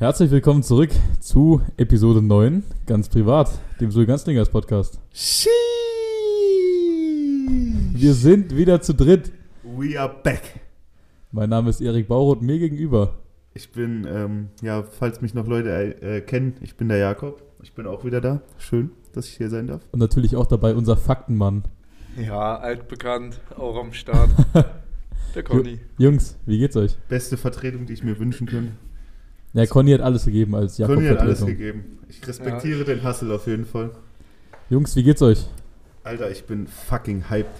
Herzlich willkommen zurück zu Episode 9, ganz privat, dem Sul Ganzlingers Podcast. Wir sind wieder zu dritt. We are back. Mein Name ist Erik Bauroth, mir gegenüber. Ich bin, ähm, ja, falls mich noch Leute äh, kennen, ich bin der Jakob. Ich bin auch wieder da. Schön, dass ich hier sein darf. Und natürlich auch dabei unser Faktenmann. Ja, altbekannt, auch am Start. Der Conny. Jungs, wie geht's euch? Beste Vertretung, die ich mir wünschen könnte. Ja, Conny hat alles gegeben als Jakob Conny hat alles Vertretung. gegeben. Ich respektiere den Hustle auf jeden Fall. Jungs, wie geht's euch? Alter, ich bin fucking hyped.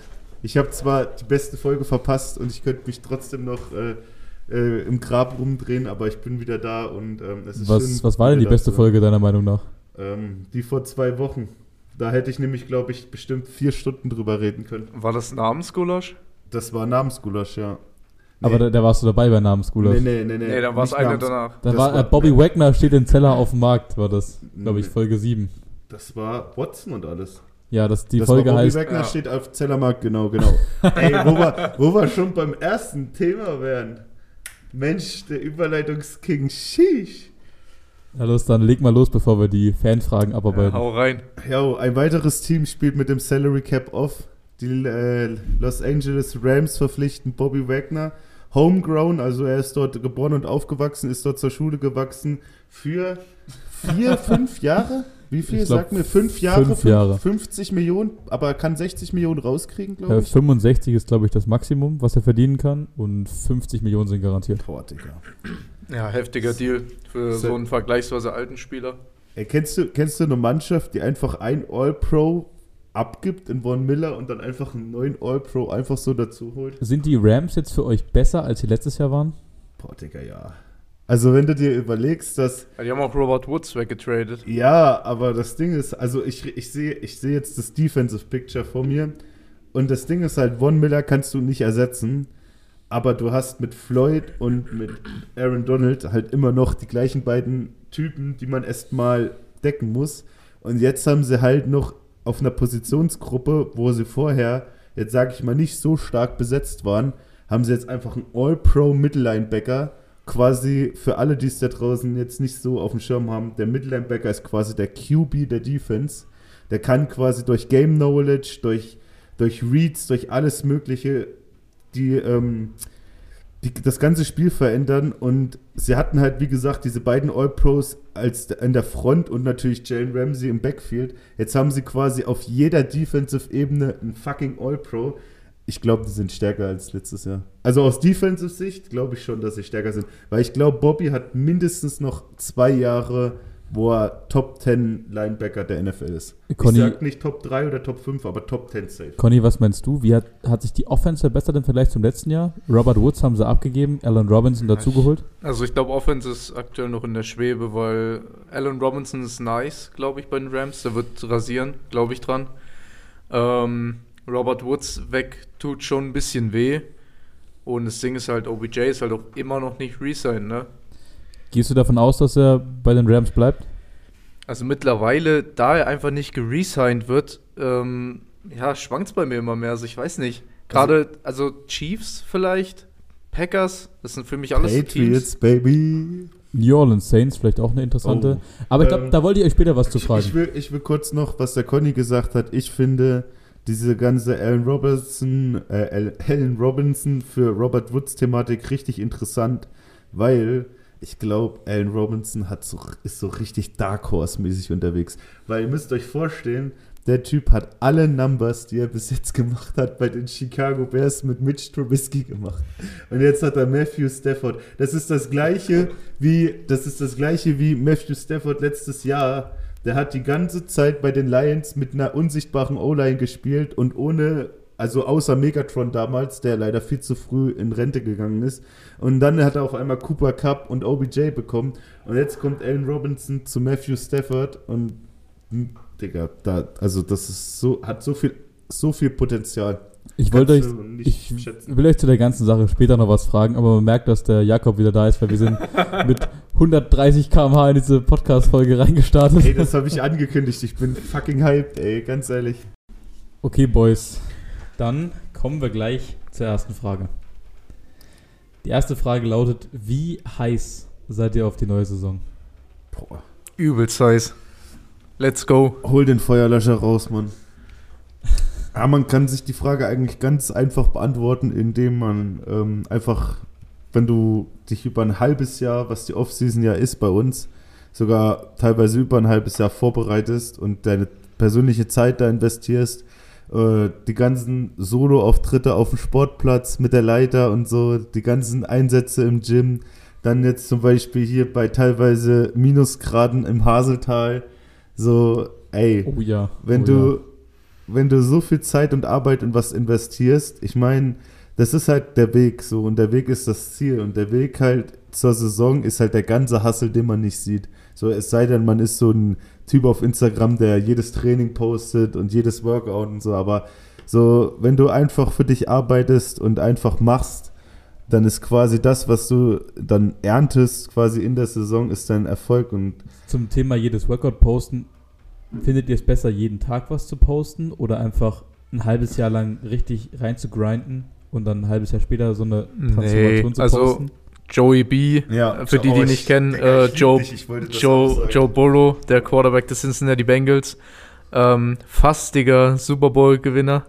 Ich habe zwar die beste Folge verpasst und ich könnte mich trotzdem noch äh, äh, im Grab rumdrehen, aber ich bin wieder da und ähm, es ist schön, Was, was war denn die beste. Folge deiner Meinung nach? Ähm, die vor zwei Wochen. Da hätte ich nämlich, glaube ich, bestimmt vier Stunden drüber reden können. War das Namensgulasch? Das war Namensgulasch, ja. Aber da, da warst du dabei bei Namensgulasch. Nee, nee, nee, nee. Nee, dann war es nicht eine Namens- danach. Da war, war- äh, Bobby Wagner steht in Zeller auf dem Markt, war das, glaube ich. Folge 7. Das war Watson und alles. Ja, das, die das Folge war Bobby heißt. Wagner Ja. steht auf Zellermarkt, genau, genau. Ey, wo wir, wo wir schon beim ersten Thema wären. Mensch, der Überleitungsking, sheesh. Ja, los, dann leg mal los, bevor wir die Fanfragen Ja, abarbeiten. hau rein. Jo, ein weiteres Team spielt mit dem Salary Cap off. Die äh, Los Angeles Rams verpflichten Bobby Wagner. Homegrown, also er ist dort geboren und aufgewachsen, ist dort zur Schule gewachsen. Für vier, fünf Jahre? Wie viel? Glaub, Sag mir, fünf Jahre? fünf Jahre. 50 Millionen, aber er kann 60 Millionen rauskriegen, glaube Äh, ich. 65 ist, glaube ich, das Maximum, was er verdienen kann. Und 50 Millionen sind garantiert. Boah, Digga. Ja, heftiger Deal für So- so einen vergleichsweise alten Spieler. Ey, kennst, du, kennst du eine Mannschaft, die einfach ein All-Pro abgibt in Von Miller und dann einfach einen neuen All-Pro einfach so dazu holt? Sind die Rams jetzt für euch besser, als sie letztes Jahr waren? Boah, Digga, ja. Also wenn du dir überlegst, dass, die haben auch Robert Woods weggetradet. ja, aber das Ding ist, also ich, ich sehe ich sehe jetzt das Defensive Picture vor mir und das Ding ist halt, Von Miller kannst du nicht ersetzen, aber du hast mit Floyd und mit Aaron Donald halt immer noch die gleichen beiden Typen, die man erstmal decken muss und jetzt haben sie halt noch auf einer Positionsgruppe, wo sie vorher, jetzt sage ich mal, nicht so stark besetzt waren, haben sie jetzt einfach einen All-Pro Mittellinebacker. Quasi für alle, die es da draußen jetzt nicht so auf dem Schirm haben, der Mittellinebacker ist quasi der QB der Defense. Der kann quasi durch Game Knowledge, durch, durch Reads, durch alles Mögliche die, ähm, die, das ganze Spiel verändern. Und sie hatten halt, wie gesagt, diese beiden All-Pros als in der Front und natürlich Jalen Ramsey im Backfield. Jetzt haben sie quasi auf jeder Defensive-Ebene einen fucking All-Pro. Ich glaube, die sind stärker als letztes Jahr. Also aus Defensive-Sicht glaube ich schon, dass sie stärker sind. Weil ich glaube, Bobby hat mindestens noch zwei Jahre, wo er Top 10 Linebacker der NFL ist. Conny- ich sag nicht Top 3 oder Top 5, aber Top 10 safe. Conny, was meinst du? Wie hat, hat sich die Offense verbessert im Vergleich zum letzten Jahr? Robert Woods haben sie abgegeben, Alan Robinson dazugeholt. Also ich glaube, Offense ist aktuell noch in der Schwebe, weil Allen Robinson ist nice, glaube ich, bei den Rams. Der wird rasieren, glaube ich dran. Ähm, Robert Woods weg tut schon ein bisschen weh. Und das Ding ist halt, OBJ ist halt auch immer noch nicht resigned, ne? Gehst du davon aus, dass er bei den Rams bleibt? Also mittlerweile, da er einfach nicht geresigned wird, ähm, ja, schwankt es bei mir immer mehr. Also ich weiß nicht. Gerade, also Chiefs vielleicht, Packers, das sind für mich alles so Patriots, Baby. New Orleans Saints, vielleicht auch eine interessante. Oh. Aber ich glaube, Ähm, da wollte ich euch später was zu Ich, fragen. ich, will, ich will kurz noch, was der Conny gesagt hat. Ich finde diese ganze Allen Robinson, äh, Al- Allen Robinson für Robert Woods Thematik richtig interessant, weil ich glaube, Allen Robinson hat so, ist so richtig Dark Horse-mäßig unterwegs. Weil ihr müsst euch vorstellen, der Typ hat alle Numbers, die er bis jetzt gemacht hat, bei den Chicago Bears mit Mitch Trubisky gemacht. Und jetzt hat er Matthew Stafford. Das ist das gleiche wie, das ist das gleiche wie Matthew Stafford letztes Jahr. Der hat die ganze Zeit bei den Lions mit einer unsichtbaren O-Line gespielt und ohne, also außer Megatron damals, der leider viel zu früh in Rente gegangen ist. Und dann hat er auf einmal Cooper Cup und OBJ bekommen. Und jetzt kommt Allen Robinson zu Matthew Stafford und hm, Digga, da, also das ist so, hat so viel, so viel Potenzial. Ich wollte euch, ich schätzen. will euch zu der ganzen Sache später noch was fragen, aber man merkt, dass der Jakob wieder da ist, weil wir sind mit 130 km/h in diese Podcast-Folge reingestartet. Ey, das habe ich angekündigt. Ich bin fucking hyped, ey, ganz ehrlich. Okay, Boys. Dann kommen wir gleich zur ersten Frage. Die erste Frage lautet: Wie heiß seid ihr auf die neue Saison? übelst heiß. Let's go. Hol den Feuerlöscher raus, Mann. Ja, man kann sich die Frage eigentlich ganz einfach beantworten, indem man ähm, einfach, wenn du dich über ein halbes Jahr, was die Offseason ja ist bei uns, sogar teilweise über ein halbes Jahr vorbereitest und deine persönliche Zeit da investierst, äh, die ganzen Solo-Auftritte auf dem Sportplatz mit der Leiter und so, die ganzen Einsätze im Gym, dann jetzt zum Beispiel hier bei teilweise Minusgraden im Haseltal, so, ey, Oh ja. wenn oh du, Ja. wenn du so viel Zeit und Arbeit in was investierst, ich meine, das ist halt der Weg so und der Weg ist das Ziel und der Weg halt zur Saison ist halt der ganze Hassel, den man nicht sieht. So, es sei denn, man ist so ein Typ auf Instagram, der jedes Training postet und jedes Workout und so, aber so, wenn du einfach für dich arbeitest und einfach machst, dann ist quasi das, was du dann erntest, quasi in der Saison, ist dein Erfolg und Zum Thema jedes Workout posten, findet ihr es besser, jeden Tag was zu posten oder einfach ein halbes Jahr lang richtig rein zu grinden und dann ein halbes Jahr später so eine Transformation Nee, zu also posten? Joey B, Ja, für die, oh, die ich- nicht kennen, Digga, äh, Joe, Joe. Joe Burrow, der Quarterback des Cincinnati Bengals, ähm, fastiger Super Bowl-Gewinner,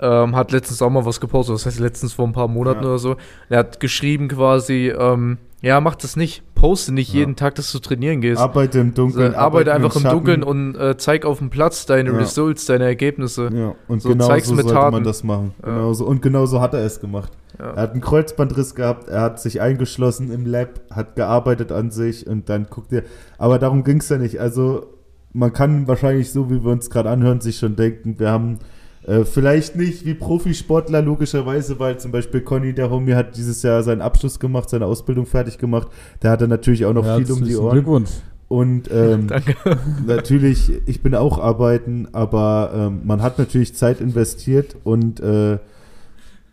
ähm, hat letztens auch mal was gepostet, das heißt letztens vor ein paar Monaten Ja. oder so. Er hat geschrieben quasi, ähm, ja, mach das nicht, poste nicht Ja. jeden Tag, dass du trainieren gehst. Arbeite im Dunkeln. Also, arbeite einfach im Schatten. Dunkeln und äh, zeig auf dem Platz deine Ja. Results, deine Ergebnisse. Ja, und So, genau so sollte man Taten. das machen. Ja. Genauso, und genauso hat er es gemacht. Ja. Er hat einen Kreuzbandriss gehabt, er hat sich eingeschlossen im Lab, hat gearbeitet an sich und dann guckt er. Aber darum ging es ja nicht. Also man kann wahrscheinlich so, wie wir uns gerade anhören, sich schon denken, wir haben äh, vielleicht nicht wie Profisportler logischerweise, weil zum Beispiel Conny, der Homie, hat dieses Jahr seinen Abschluss gemacht, seine Ausbildung fertig gemacht. Der hatte natürlich auch noch Ja, viel um die Ohren. Glückwunsch. Und ähm, natürlich, ich bin auch arbeiten, aber ähm, man hat natürlich Zeit investiert und äh,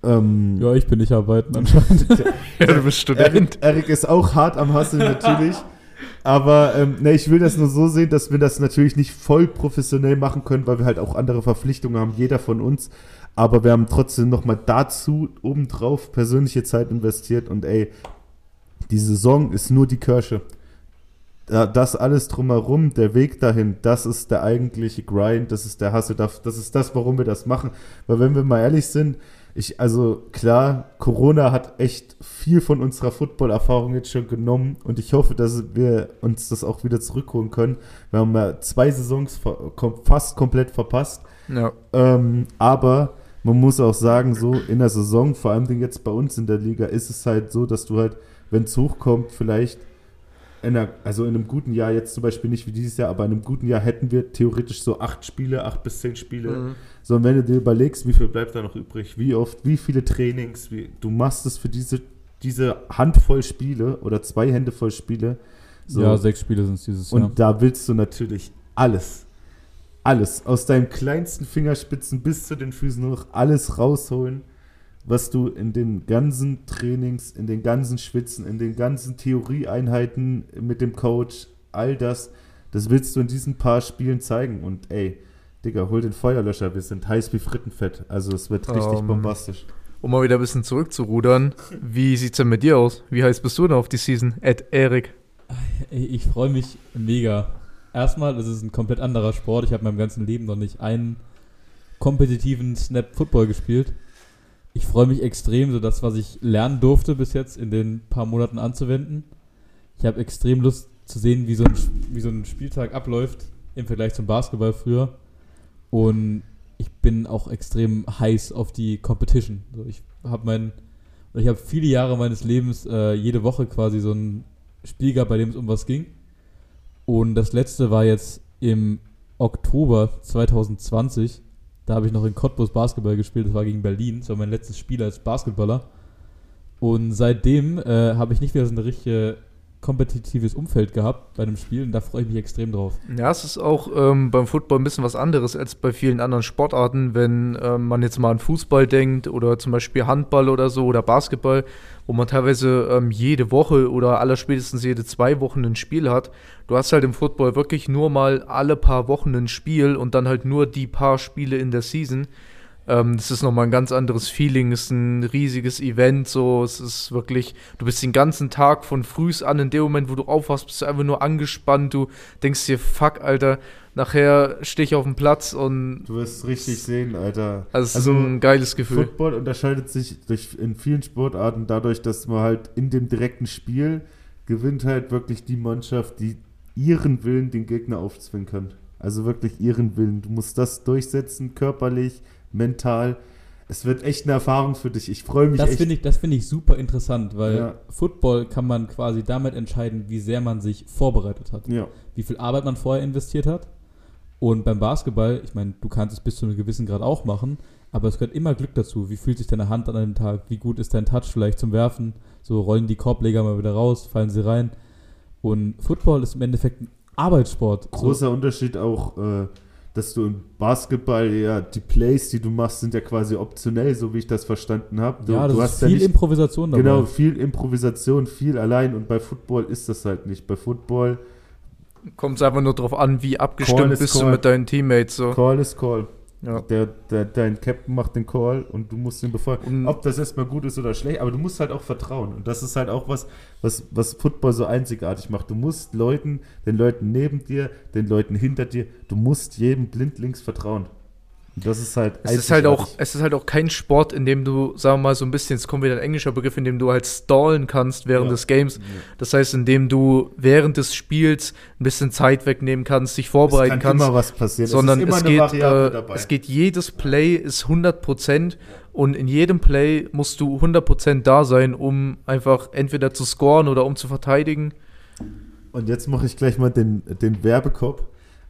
ähm, Ja, ich bin nicht arbeiten anscheinend. ja, du bist Student. Erik ist auch hart am Hasseln natürlich. Aber ähm, ne, ich will das nur so sehen, dass wir das natürlich nicht voll professionell machen können, weil wir halt auch andere Verpflichtungen haben, jeder von uns. Aber wir haben trotzdem nochmal dazu obendrauf persönliche Zeit investiert und ey, die Saison ist nur die Kirsche. Da- Das alles drumherum, der Weg dahin, das ist der eigentliche Grind, das ist der Hassel, das ist das, warum wir das machen. Weil wenn wir mal ehrlich sind, ich, also klar, Corona hat echt viel von unserer Football-Erfahrung jetzt schon genommen und ich hoffe, dass wir uns das auch wieder zurückholen können. Wir haben ja zwei Saisons fast komplett verpasst. Ja. Ähm, aber man muss auch sagen, so in der Saison, vor allem jetzt bei uns in der Liga, ist es halt so, dass du halt, wenn es hochkommt, vielleicht in einer, also in einem guten Jahr, jetzt zum Beispiel nicht wie dieses Jahr, aber in einem guten Jahr hätten wir theoretisch so acht Spiele, acht bis zehn Spiele. Mhm. So, und wenn du dir überlegst, wie viel bleibt da noch übrig, wie oft, wie viele Trainings, wie, du machst es für diese, diese Handvoll Spiele oder zwei Hände voll Spiele. So, Ja, sechs Spiele sind es dieses und Jahr. da willst du natürlich alles, alles, aus deinen kleinsten Fingerspitzen bis zu den Füßen noch alles rausholen, was du in den ganzen Trainings, in den ganzen Schwitzen, in den ganzen Theorieeinheiten mit dem Coach, all das, das willst du in diesen paar Spielen zeigen. Und ey, Digga, hol den Feuerlöscher, wir sind heiß wie Frittenfett. Also es wird richtig Ähm, bombastisch. Um mal wieder ein bisschen zurückzurudern, wie sieht's denn mit dir aus? Wie heiß bist du denn auf die Season? Ed Erik. Ich freue mich mega. Erstmal, es ist ein komplett anderer Sport. Ich habe in meinem ganzen Leben noch nicht einen kompetitiven Snap Football gespielt. Ich freue mich extrem, so das, was ich lernen durfte bis jetzt in den paar Monaten anzuwenden. Ich habe extrem Lust zu sehen, wie so, ein, wie so ein Spieltag abläuft im Vergleich zum Basketball früher. Und ich bin auch extrem heiß auf die Competition. So, ich habe mein, ich viele Jahre meines Lebens äh, jede Woche quasi so ein Spiel gehabt, bei dem es um was ging. Und das letzte war jetzt im Oktober 2020. Da habe ich noch in Cottbus Basketball gespielt. Das war gegen Berlin. Das war mein letztes Spiel als Basketballer. Und seitdem äh, habe ich nicht wieder so ein richtig kompetitives Umfeld gehabt bei einem Spiel. Und da freue ich mich extrem drauf. Ja, es ist auch ähm, beim Football ein bisschen was anderes als bei vielen anderen Sportarten, wenn ähm, man jetzt mal an Fußball denkt oder zum Beispiel Handball oder so oder Basketball, wo man teilweise ähm, jede Woche oder allerspätestens jede zwei Wochen ein Spiel hat. Du hast halt im Football wirklich nur mal alle paar Wochen ein Spiel und dann halt nur die paar Spiele in der Season. Ähm, das ist nochmal ein ganz anderes Feeling, es ist ein riesiges Event, so, es ist wirklich, du bist den ganzen Tag von frühs an, in dem Moment, wo du aufwachst, bist du einfach nur angespannt, du denkst dir, fuck, Alter, nachher stehe ich auf dem Platz und Du wirst richtig sehen, Alter. also es ist ein geiles Gefühl. Football unterscheidet sich durch, in vielen Sportarten dadurch, dass man halt in dem direkten Spiel gewinnt halt wirklich die Mannschaft, die ihren Willen den Gegner aufzwingen kann. Also wirklich ihren Willen. Du musst das durchsetzen, körperlich, mental. Es wird echt eine Erfahrung für dich. Ich freue mich Das echt. finde ich, das finde ich super interessant, weil Ja. Football kann man quasi damit entscheiden, wie sehr man sich vorbereitet hat. ja. wie viel Arbeit man vorher investiert hat. Und beim Basketball, ich meine, du kannst es bis zu einem gewissen Grad auch machen, aber es gehört immer Glück dazu. Wie fühlt sich deine Hand an einem Tag? Wie gut ist dein Touch vielleicht zum Werfen? So rollen die Korbleger mal wieder raus, fallen sie rein. Und Football ist im Endeffekt ein Arbeitssport. So, Großer Unterschied auch, äh, dass du im Basketball ja die Plays, die du machst, sind ja quasi optionell, so wie ich das verstanden habe. Du, ja, das du ist hast ja viel nicht Improvisation dabei. Genau, viel Improvisation, viel allein und bei Football ist das halt nicht. Bei Football, Kommt es einfach nur drauf an, wie abgestimmt is bist du call. mit deinen Teammates, so. Call ist Call. Ja. Der, der, dein Captain macht den Call und du musst ihn befolgen. Ob das erstmal gut ist oder schlecht, aber du musst halt auch vertrauen. Und das ist halt auch was, was, was Football so einzigartig macht. Du musst Leuten, den Leuten neben dir, den Leuten hinter dir, du musst jedem blindlings vertrauen. Das ist halt Es ist halt auch, es ist halt auch kein Sport, in dem du, sagen wir mal, so ein bisschen, es kommt wieder ein englischer Begriff, in dem du halt stallen kannst während Ja. des Games. Das heißt, in dem du während des Spiels ein bisschen Zeit wegnehmen kannst, dich vorbereiten es kann kannst. immer was passieren. sondern es, ist immer es, eine geht, äh, dabei. es geht jedes Play ist 100% und in jedem Play musst du 100% da sein, um einfach entweder zu scoren oder um zu verteidigen. Und jetzt mache ich gleich mal den, den Werbekopf.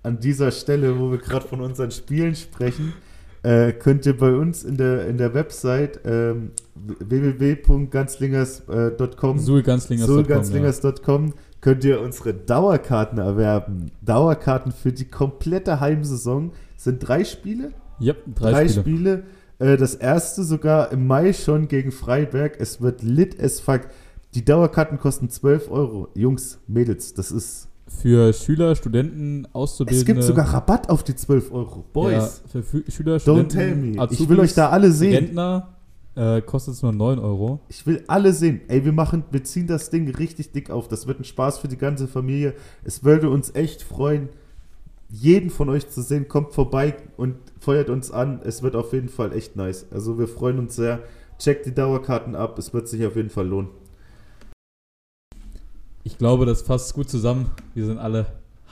An dieser Stelle, wo wir gerade von unseren Spielen sprechen, äh, könnt ihr bei uns in der, in der Website ähm, www.ganzlingers.com Sulganzlingers.com, sulganzlingers.com könnt ihr unsere Dauerkarten erwerben. Dauerkarten für die komplette Heimsaison sind drei Spiele. Ja, Yep, drei, Drei Spiele. Spiele. Äh, das erste sogar im Mai schon gegen Freiberg. Es wird lit as fuck. Die Dauerkarten kosten 12 Euro. Jungs, Mädels, das ist. Für Schüler, Studenten, Es Auszubildende. gibt sogar Rabatt auf die 12 Euro. Boys, Ja, für Fü- Schüler, don't Studenten, tell me. Ich Azubis, will euch da alle sehen. Rentner äh, kostet es nur 9 Euro. Ich will alle sehen. Ey, wir machen, wir ziehen das Ding richtig dick auf. Das wird ein Spaß für die ganze Familie. Es würde uns echt freuen, jeden von euch zu sehen. Kommt vorbei und feuert uns an. Es wird auf jeden Fall echt nice. Also wir freuen uns sehr. Checkt die Dauerkarten ab. Es wird sich auf jeden Fall lohnen. Ich glaube, das fasst gut zusammen. Wir sind alle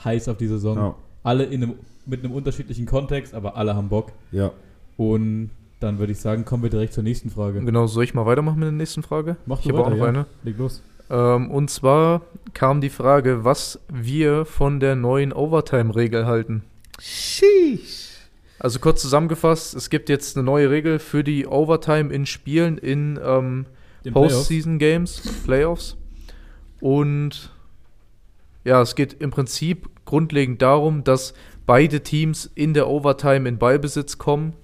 heiß auf die Saison. Ja. Alle in einem, mit einem unterschiedlichen Kontext, aber alle haben Bock. ja. Und dann würde ich sagen, kommen wir direkt zur nächsten Frage. Genau, soll ich mal weitermachen mit der nächsten Frage? Mach ich du habe auch noch ja. eine. Leg los. Ähm, und zwar kam die Frage, was wir von der neuen Overtime-Regel halten. Sheesh. Also kurz zusammengefasst, es gibt jetzt eine neue Regel für die Overtime in Spielen in ähm, Den Playoffs. Und ja, es geht im Prinzip grundlegend darum, dass beide Teams in der Overtime in Ballbesitz kommen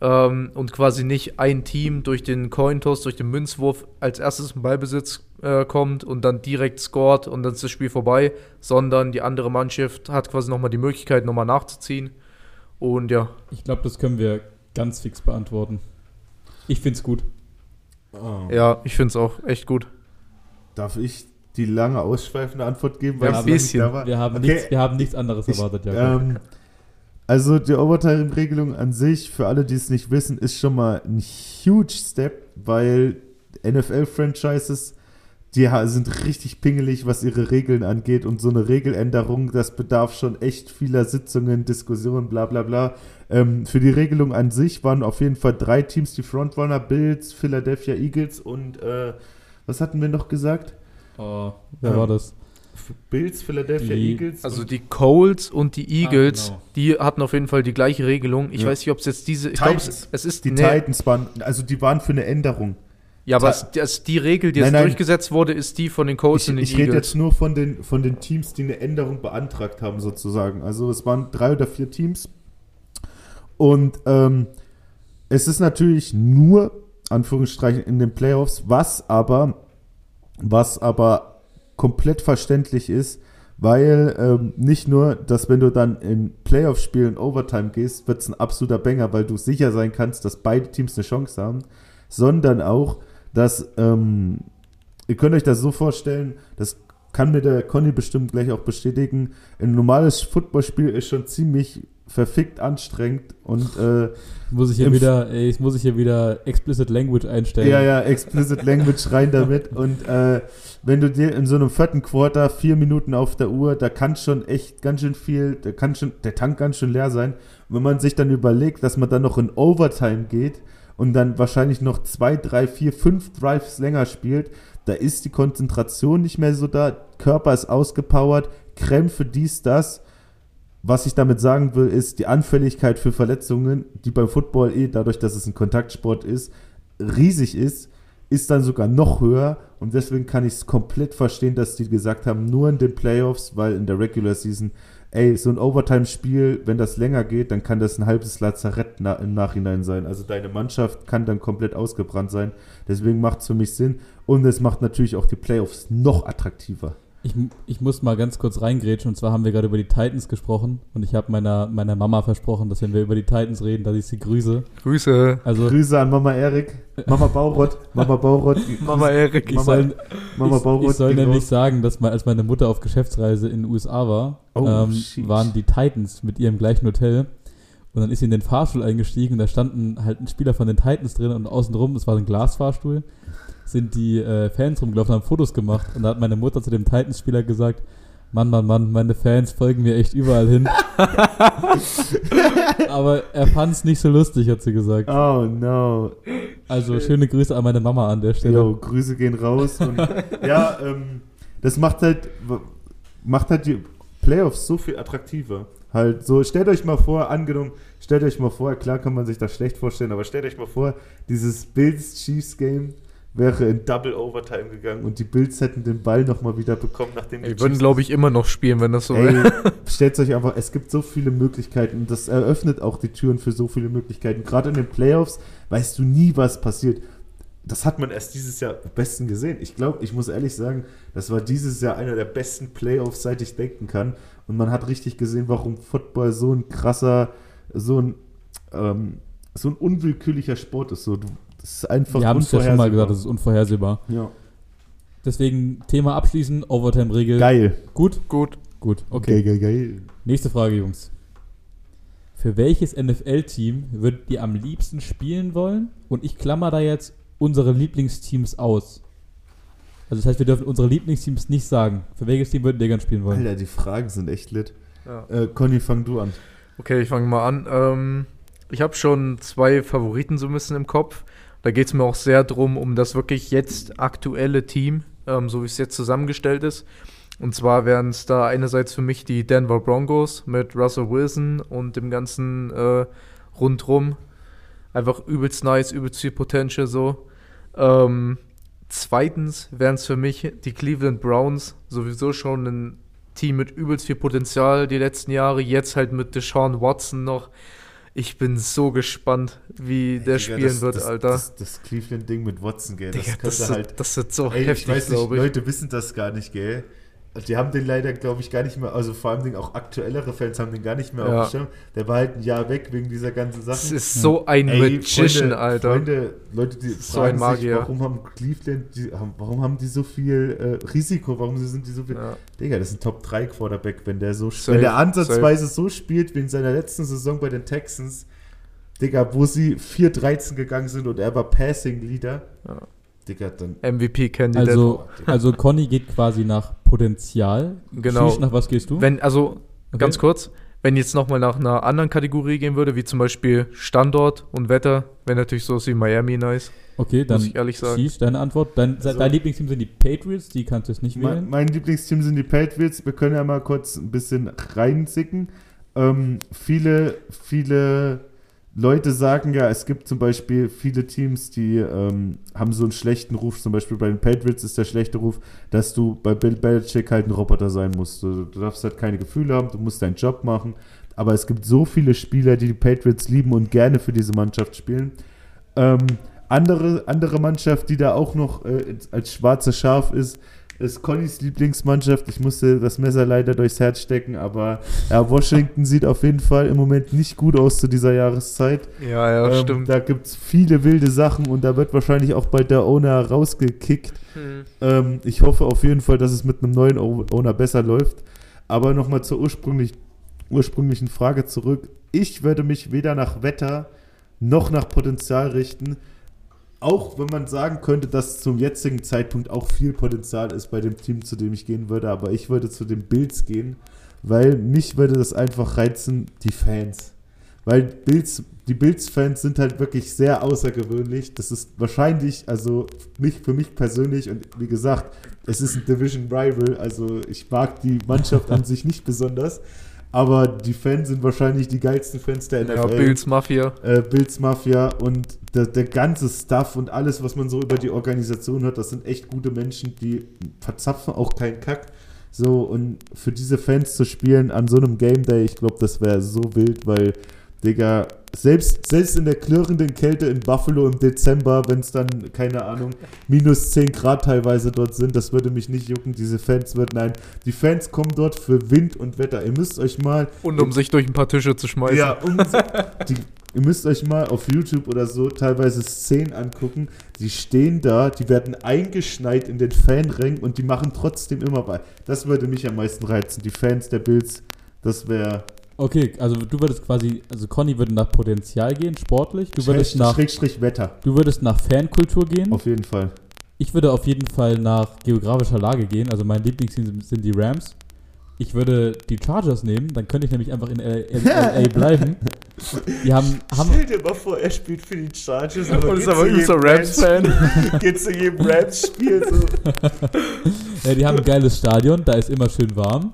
ähm, und quasi nicht ein Team durch den Cointoss, durch den Münzwurf als erstes in Ballbesitz äh, kommt und dann direkt scored und dann ist das Spiel vorbei, sondern die andere Mannschaft hat quasi nochmal die Möglichkeit, nochmal nachzuziehen. Und ja, Ich glaube, das können wir ganz fix beantworten. Ich finde es gut. Oh. ja, ich finde es auch echt gut. Darf ich die lange ausschweifende Antwort geben? Ja, ich ein bisschen. da war? Wir haben, Okay. nichts, wir haben nichts anderes Ich, erwartet, Jakob. ähm, also die Overtime-Regelung an sich, für alle, die es nicht wissen, ist schon mal ein huge Step, weil NFL-Franchises, die sind richtig pingelig, was ihre Regeln angeht und so eine Regeländerung, das bedarf schon echt vieler Sitzungen, Diskussionen, bla bla bla. Ähm, für die Regelung an sich waren auf jeden Fall drei Teams die Frontrunner, Bills, Philadelphia Eagles und äh, was hatten wir noch gesagt? Oh, wer ähm, war das? Bills, Philadelphia Die- Eagles. Also die Colts und die Eagles, genau. die hatten auf jeden Fall die gleiche Regelung. Ich Ja. weiß nicht, ob es jetzt diese. Ich glaube, Titans. es, es ist. die nee, Titans waren, also die waren für eine Änderung. Ja, aber es, das, die Regel, die Nein, jetzt nein. durchgesetzt wurde, ist die von den Colts Ich, und den ich rede Eagles. jetzt nur von den, von den Teams, die eine Änderung beantragt haben, sozusagen. Also es waren drei oder vier Teams. Und ähm, es ist natürlich nur, Anführungsstrichen, in den Playoffs, was aber, was aber komplett verständlich ist, weil ähm, nicht nur, dass wenn du dann in Playoff-Spielen Overtime gehst, wird es ein absoluter Banger, weil du sicher sein kannst, dass beide Teams eine Chance haben, sondern auch, dass ähm, ihr könnt euch das so vorstellen, das kann mir der Conny bestimmt gleich auch bestätigen. Ein normales Footballspiel ist schon ziemlich verfickt anstrengend und äh, Muss ich hier wieder, ey, ich muss ich hier wieder explicit Language einstellen. ja, ja, explicit Language rein damit und äh, wenn du dir in so einem vierten Quarter vier Minuten auf der Uhr, da kann schon echt ganz schön viel, da kann schon der Tank ganz schön leer sein. Und wenn man sich dann überlegt, dass man dann noch in Overtime geht und dann wahrscheinlich noch zwei, drei, vier, fünf Drives länger spielt, da ist die Konzentration nicht mehr so da, Körper ist ausgepowert, Krämpfe, dies, das. Was ich damit sagen will, ist die Anfälligkeit für Verletzungen, die beim Football eh dadurch, dass es ein Kontaktsport ist, riesig ist, ist dann sogar noch höher und deswegen kann ich es komplett verstehen, dass die gesagt haben, nur in den Playoffs, weil in der Regular Season, ey, so ein Overtime-Spiel, wenn das länger geht, dann kann das ein halbes Lazarett na im Nachhinein sein. Also deine Mannschaft kann dann komplett ausgebrannt sein. Deswegen macht es für mich Sinn und es macht natürlich auch die Playoffs noch attraktiver. Ich, ich muss mal ganz kurz reingrätschen. Und zwar haben wir gerade über die Titans gesprochen. Und ich habe meiner, meiner Mama versprochen, dass wenn wir über die Titans reden, dass ich sie grüße. Grüße. Also Grüße an Mama Erik, Mama Baurott, Mama Baurott, Mama Erik. ich Mama- soll, Mama ich, Baurott. ich soll nämlich sagen, dass mal, als meine Mutter auf Geschäftsreise in den USA war, Oh, ähm, waren die Titans mit ihrem gleichen Hotel. Und dann ist sie in den Fahrstuhl eingestiegen. Und da standen halt ein Spieler von den Titans drin und außenrum, es war ein Glasfahrstuhl, sind die äh, Fans rumgelaufen, haben Fotos gemacht und da hat meine Mutter zu dem Titans-Spieler gesagt, Mann, Mann, Mann, meine Fans folgen mir echt überall hin. Aber er fand es nicht so lustig, hat sie gesagt. Oh no. Also schöne Grüße an meine Mama an der Stelle. Jo, Grüße gehen raus. Und, ja, ähm, das macht halt, macht halt die Playoffs so viel attraktiver. Halt so, stellt euch mal vor, angenommen, stellt euch mal vor, klar kann man sich das schlecht vorstellen, aber stellt euch mal vor, dieses Bills-Chiefs-Game wäre in Double Overtime gegangen und die Bills hätten den Ball nochmal wieder bekommen, nachdem Die würden, glaube ich, immer noch spielen, wenn das so wäre. stellt euch einfach, es gibt so viele Möglichkeiten und das eröffnet auch die Türen für so viele Möglichkeiten. Gerade in den Playoffs weißt du nie, was passiert. Das hat man erst dieses Jahr am besten gesehen. Ich glaube, ich muss ehrlich sagen, das war dieses Jahr einer der besten Playoffs, seit ich denken kann. Und man hat richtig gesehen, warum Football so ein krasser, so ein, ähm, so ein unwillkürlicher Sport ist. So, du, das ist einfach Wir haben es ja schon mal unvorhersehbar. gesagt, das ist unvorhersehbar. ja. Deswegen Thema abschließen, Overtime-Regel. Geil. Gut? Gut. Gut, okay. Geil, geil, geil. Nächste Frage, Jungs. Für welches NFL-Team würdet ihr am liebsten spielen wollen? Und ich klammer da jetzt unsere Lieblingsteams aus. Also das heißt, wir dürfen unsere Lieblingsteams nicht sagen. Für welches Team würdet ihr gern spielen wollen? Alter, die Fragen sind echt lit. Ja. Äh, Conny, fang du an. Okay, ich fange mal an. Ähm, ich habe schon zwei Favoriten so ein bisschen im Kopf. Da geht es mir auch sehr drum, um das wirklich jetzt aktuelle Team, ähm, so wie es jetzt zusammengestellt ist. Und zwar wären es da einerseits für mich die Denver Broncos mit Russell Wilson und dem ganzen äh, rundrum. Einfach übelst nice, übelst viel Potential so. Ähm, zweitens wären es für mich die Cleveland Browns, sowieso schon ein Team mit übelst viel Potenzial die letzten Jahre. Jetzt halt mit Deshaun Watson noch. Ich bin so gespannt, wie der Digga, spielen das, wird, das, Alter. Das, das Cleveland-Ding mit Watson, gell? Digga, das könnte wird, halt. das wird so Ey, ich heftig, glaube ich. Leute wissen das gar nicht, gell? Die haben den leider, glaube ich, gar nicht mehr, also vor allem auch aktuellere Fans haben den gar nicht mehr Ja. auf dem Schirm. Der war halt ein Jahr weg wegen dieser ganzen Das Sachen. ist so ein Ey, Magician, Freunde, Alter. Freunde, Leute, die so fragen ein sich, warum haben Cleveland, die, warum haben die so viel äh, Risiko, warum sind die so viel... Ja. Digga, das ist ein Top-3-Quarterback, wenn der so Safe, wenn der ansatzweise so spielt wie in seiner letzten Saison bei den Texans, Digga, wo sie 4-13 gegangen sind und er war Passing-Leader, Ja. Digga, dann... MVP-Kandidat. Also, also Conny geht quasi nach Potenzial. Genau. Shish, nach was gehst du? Wenn, also, Okay. ganz kurz, wenn jetzt nochmal nach einer anderen Kategorie gehen würde, wie zum Beispiel Standort und Wetter, wäre natürlich so wie Miami nice. Okay, dann muss ich ehrlich sagen. Shish, deine Antwort. Dein, Also- dein Lieblingsteam sind die Patriots, die kannst du jetzt nicht Mein, wählen. mein Lieblingsteam sind die Patriots. Wir können ja mal kurz ein bisschen reinsicken. Ähm, viele, viele Leute sagen ja, es gibt zum Beispiel viele Teams, die ähm, haben so einen schlechten Ruf. Zum Beispiel bei den Patriots ist der schlechte Ruf, dass du bei Bill Belichick halt ein Roboter sein musst. Du, du darfst halt keine Gefühle haben, du musst deinen Job machen. Aber es gibt so viele Spieler, die die Patriots lieben und gerne für diese Mannschaft spielen. Ähm, andere, andere Mannschaft, die da auch noch äh, als schwarze Schaf ist, ist Connys Lieblingsmannschaft. Ich musste das Messer leider durchs Herz stecken, aber ja, Washington sieht auf jeden Fall im Moment nicht gut aus zu dieser Jahreszeit. Ja, ja, Ähm, stimmt. Da gibt es viele wilde Sachen und da wird wahrscheinlich auch bald der Owner rausgekickt. Hm. Ähm, ich hoffe auf jeden Fall, dass es mit einem neuen Owner besser läuft. Aber nochmal zur ursprünglich, ursprünglichen Frage zurück. Ich würde mich weder nach Wetter noch nach Potenzial richten. Auch wenn man sagen könnte, dass zum jetzigen Zeitpunkt auch viel Potenzial ist bei dem Team, zu dem ich gehen würde. Aber ich würde zu den Bills gehen, weil mich würde das einfach reizen, die Fans. Weil Bills, die Bills-Fans sind halt wirklich sehr außergewöhnlich. Das ist wahrscheinlich, also nicht für mich persönlich und wie gesagt, es ist ein Division Rival, also ich mag die Mannschaft an sich nicht besonders, aber die Fans sind wahrscheinlich die geilsten Fans der NFL. Ja, Bills Mafia. Äh, Bills Mafia und der, der ganze Stuff und alles, was man so über die Organisation hört, das sind echt gute Menschen, die verzapfen auch keinen Kack. So, und für diese Fans zu spielen an so einem Game Day, ich glaube, das wäre so wild, weil, Digga, selbst, selbst in der klirrenden Kälte in Buffalo im Dezember, wenn es dann, keine Ahnung, minus 10 Grad teilweise dort sind, das würde mich nicht jucken. Diese Fans würden, nein, die Fans kommen dort für Wind und Wetter. Ihr müsst euch mal Und um sich durch ein paar Tische zu schmeißen. ja, um, die, ihr müsst euch mal auf YouTube oder so teilweise Szenen angucken. Die stehen da, die werden eingeschneit in den Fanrängen und die machen trotzdem immer bei. Das würde mich am meisten reizen. Die Fans der Bills, das wäre Okay, also du würdest quasi, also Conny würde nach Potenzial gehen, sportlich. Du würdest nach, Schrägstrich Wetter. du würdest nach Fankultur gehen. Auf jeden Fall. Ich würde auf jeden Fall nach geografischer Lage gehen. Also mein Lieblingsteam sind- sind die Rams. Ich würde die Chargers nehmen, dann könnte ich nämlich einfach in LA, in LA bleiben. Die haben, haben Stell dir mal vor, er spielt für die Chargers, Und ist aber übelster Rams-Fan. Geht zu jedem Rams-Spiel so. ja, die haben ein geiles Stadion, da ist immer schön warm.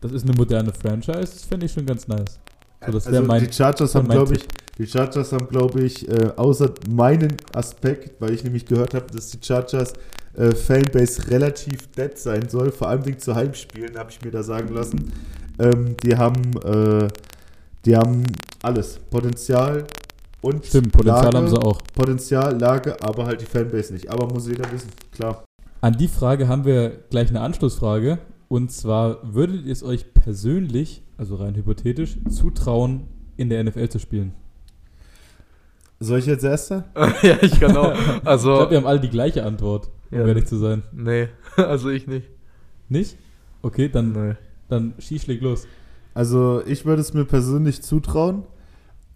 Das ist eine moderne Franchise, das fände ich schon ganz nice. So, das Also mein. die Chargers haben, glaube ich, die Chargers haben, glaube ich, äh, außer meinen Aspekt, weil ich nämlich gehört habe, dass die Chargers äh, Fanbase relativ dead sein soll, vor allem zu Heimspielen, habe ich mir da sagen lassen. Ähm, die haben, äh, die haben alles, Potenzial und Stimmt, Potenzial Lage, haben sie auch. Potenzial, Lage, aber halt die Fanbase nicht. Aber muss jeder wissen, klar. An die Frage haben wir gleich eine Anschlussfrage. Und zwar, würdet ihr es euch persönlich, also rein hypothetisch, zutrauen, in der NFL zu spielen? Soll ich jetzt erster? ja, ich kann auch. Ich Also, glaube, wir haben alle die gleiche Antwort, um Ja. ehrlich zu sein. nee, also ich nicht. Nicht? Okay, dann, Nee. dann schieß schlägt los. Also ich würde es mir persönlich zutrauen,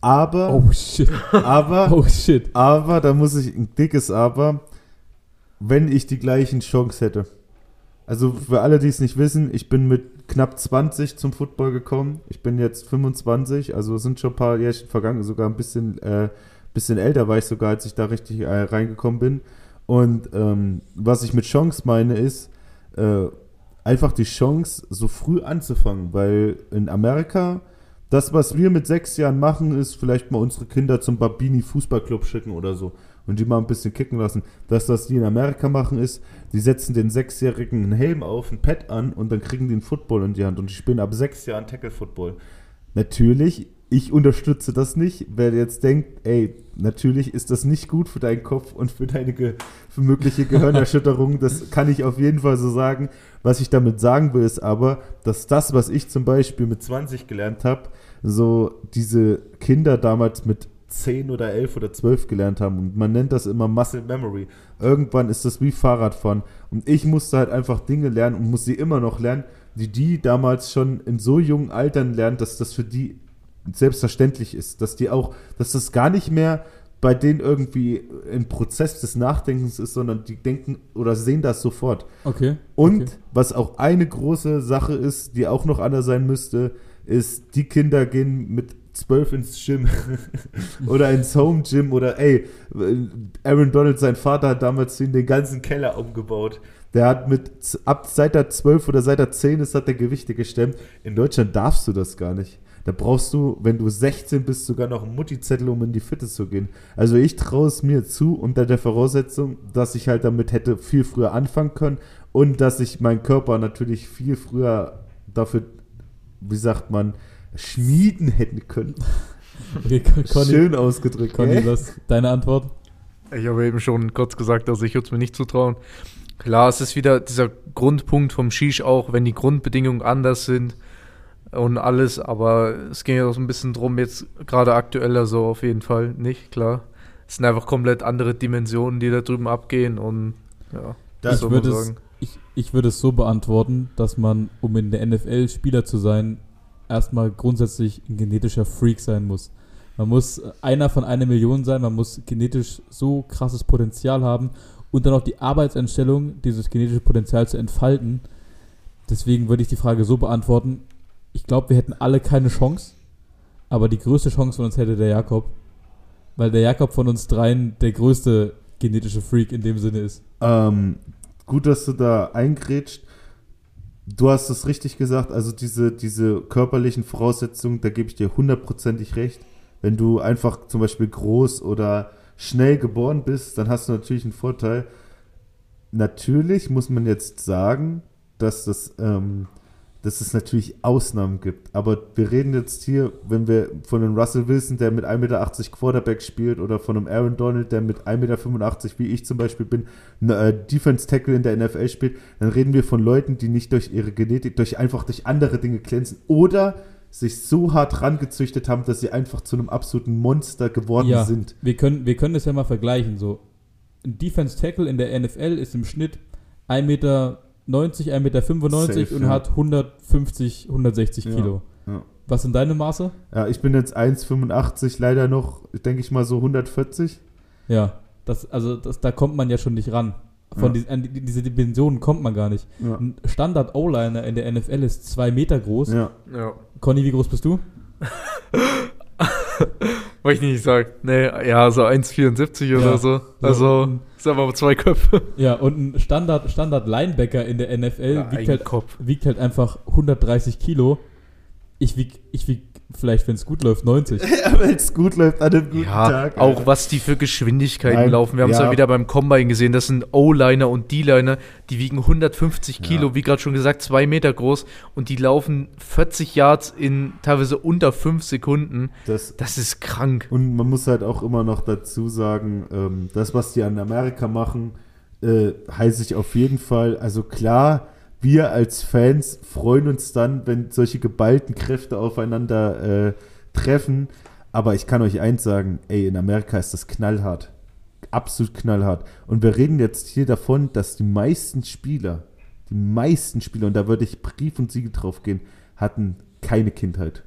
aber, Oh shit. aber Oh shit. Aber, da muss ich ein dickes Aber, wenn ich die gleichen Chance hätte. Also für alle, die es nicht wissen, ich bin mit knapp 20 zum Football gekommen. Ich bin jetzt 25, also sind schon ein paar Jährchen vergangen, sogar ein bisschen, äh, bisschen älter war ich sogar, als ich da richtig äh, reingekommen bin. Und ähm, was ich mit Chance meine, ist äh, einfach die Chance, so früh anzufangen, weil in Amerika das, was wir mit sechs Jahren machen, ist vielleicht mal unsere Kinder zum Babini Fußballclub schicken oder so und die mal ein bisschen kicken lassen. Das, was die in Amerika machen, ist, die setzen den Sechsjährigen einen Helm auf, ein Pad an und dann kriegen die einen Football in die Hand und die spielen ab sechs Jahren Tackle-Football. Natürlich, ich unterstütze das nicht. Wer jetzt denkt, ey, natürlich ist das nicht gut für deinen Kopf und für deine Ge für mögliche Gehirnerschütterungen, das kann ich auf jeden Fall so sagen. Was ich damit sagen will, ist aber, dass das, was ich zum Beispiel mit 20 gelernt habe, so diese Kinder damals mit 10 oder 11 oder 12 gelernt haben. Und man nennt das immer Muscle Memory. Irgendwann ist das wie Fahrradfahren. Und ich musste halt einfach Dinge lernen und muss sie immer noch lernen, die die damals schon in so jungen Altern lernen, dass das für die selbstverständlich ist. Dass die auch, dass das gar nicht mehr bei denen irgendwie ein Prozess des Nachdenkens ist, sondern die denken oder sehen das sofort. Okay. Und Okay. was auch eine große Sache ist, die auch noch anders sein müsste, ist, die Kinder gehen mit zwölf ins Gym oder ins Home Gym oder ey, Aaron Donald, sein Vater hat damals den ganzen Keller umgebaut. Der hat mit, ab seit er zwölf oder seit er zehn ist, hat er Gewichte gestemmt. In Deutschland darfst du das gar nicht. Da brauchst du, wenn du 16 bist, sogar noch einen Mutti-Zettel, um in die Fitness zu gehen. Also ich traue es mir zu, unter der Voraussetzung, dass ich halt damit hätte viel früher anfangen können und dass ich meinen Körper natürlich viel früher dafür, wie sagt man, schmieden hätten können. Okay, Con- Conny, Schön ausgedrückt. Conny, was deine Antwort? Ich habe eben schon kurz gesagt, also ich würde es mir nicht zutrauen. Klar, es ist wieder dieser Grundpunkt vom Shish auch, wenn die Grundbedingungen anders sind und alles, aber es ging ja auch so ein bisschen drum, jetzt gerade aktueller so auf jeden Fall nicht, klar. Es sind einfach komplett andere Dimensionen, die da drüben abgehen und ja, das ich würde es, ich, ich würde es so beantworten, dass man, um in der NFL Spieler zu sein, erstmal grundsätzlich ein genetischer Freak sein muss. Man muss einer von einer Million sein, man muss genetisch so krasses Potenzial haben und dann auch die Arbeitseinstellung, dieses genetische Potenzial zu entfalten. Deswegen würde ich die Frage so beantworten, ich glaube, wir hätten alle keine Chance, aber die größte Chance von uns hätte der Jakob, weil der Jakob von uns dreien der größte genetische Freak in dem Sinne ist. Ähm, gut, dass du da eingrätscht. Du hast es richtig gesagt, also diese, diese körperlichen Voraussetzungen, da gebe ich dir hundertprozentig recht. Wenn du einfach zum Beispiel groß oder schnell geboren bist, dann hast du natürlich einen Vorteil. Natürlich muss man jetzt sagen, dass das ähm, dass es natürlich Ausnahmen gibt. Aber wir reden jetzt hier, wenn wir von einem Russell Wilson, der mit 1,80 Meter Quarterback spielt, oder von einem Aaron Donald, der mit 1,85 Meter, wie ich zum Beispiel bin, äh, Defense Tackle in der NFL spielt, dann reden wir von Leuten, die nicht durch ihre Genetik, durch einfach durch andere Dinge glänzen oder sich so hart rangezüchtet haben, dass sie einfach zu einem absoluten Monster geworden ja, sind. Wir können, wir können das ja mal vergleichen. So. Ein Defense Tackle in der NFL ist im Schnitt 1,90 Meter 90, 1,95 Meter Safe, und ja. hat 150, 160 Kilo. Ja. Was sind deine Maße? Ja, ich bin jetzt 1,85, leider noch, denke ich mal, so 140. Ja, das, also das, da kommt man ja schon nicht ran. Von ja. die, an diese Dimensionen kommt man gar nicht. Ja. Ein Standard O-Liner in der NFL ist 2 Meter groß. Ja. ja. Conny, wie groß bist du? Wollte ich nicht sagen. Nee, ja, so 1,74 ja. oder so. Also, ist aber zwei Köpfe. Ja, und ein Standard, Standard Linebacker in der NFL ja, wiegt, halt, wiegt halt einfach 130 Kilo. Ich wieg, ich wieg vielleicht, wenn es gut läuft, 90. ja, wenn es gut läuft, an einem guten ja, Tag. Auch was die für Geschwindigkeiten Nein, laufen. Wir haben es ja. ja wieder beim Combine gesehen. Das sind O-Liner und D-Liner, die wiegen 150 Kilo, ja. wie gerade schon gesagt, zwei Meter groß. Und die laufen 40 Yards in teilweise unter fünf Sekunden. Das, das ist krank. Und man muss halt auch immer noch dazu sagen, ähm, das, was die an Amerika machen, äh, heiße ich auf jeden Fall. Also klar, wir als Fans freuen uns dann, wenn solche geballten Kräfte aufeinander äh, treffen. Aber ich kann euch eins sagen, ey, in Amerika ist das knallhart. Absolut knallhart. Und wir reden jetzt hier davon, dass die meisten Spieler, die meisten Spieler, und da würde ich Brief und Siegel drauf gehen, hatten keine Kindheit.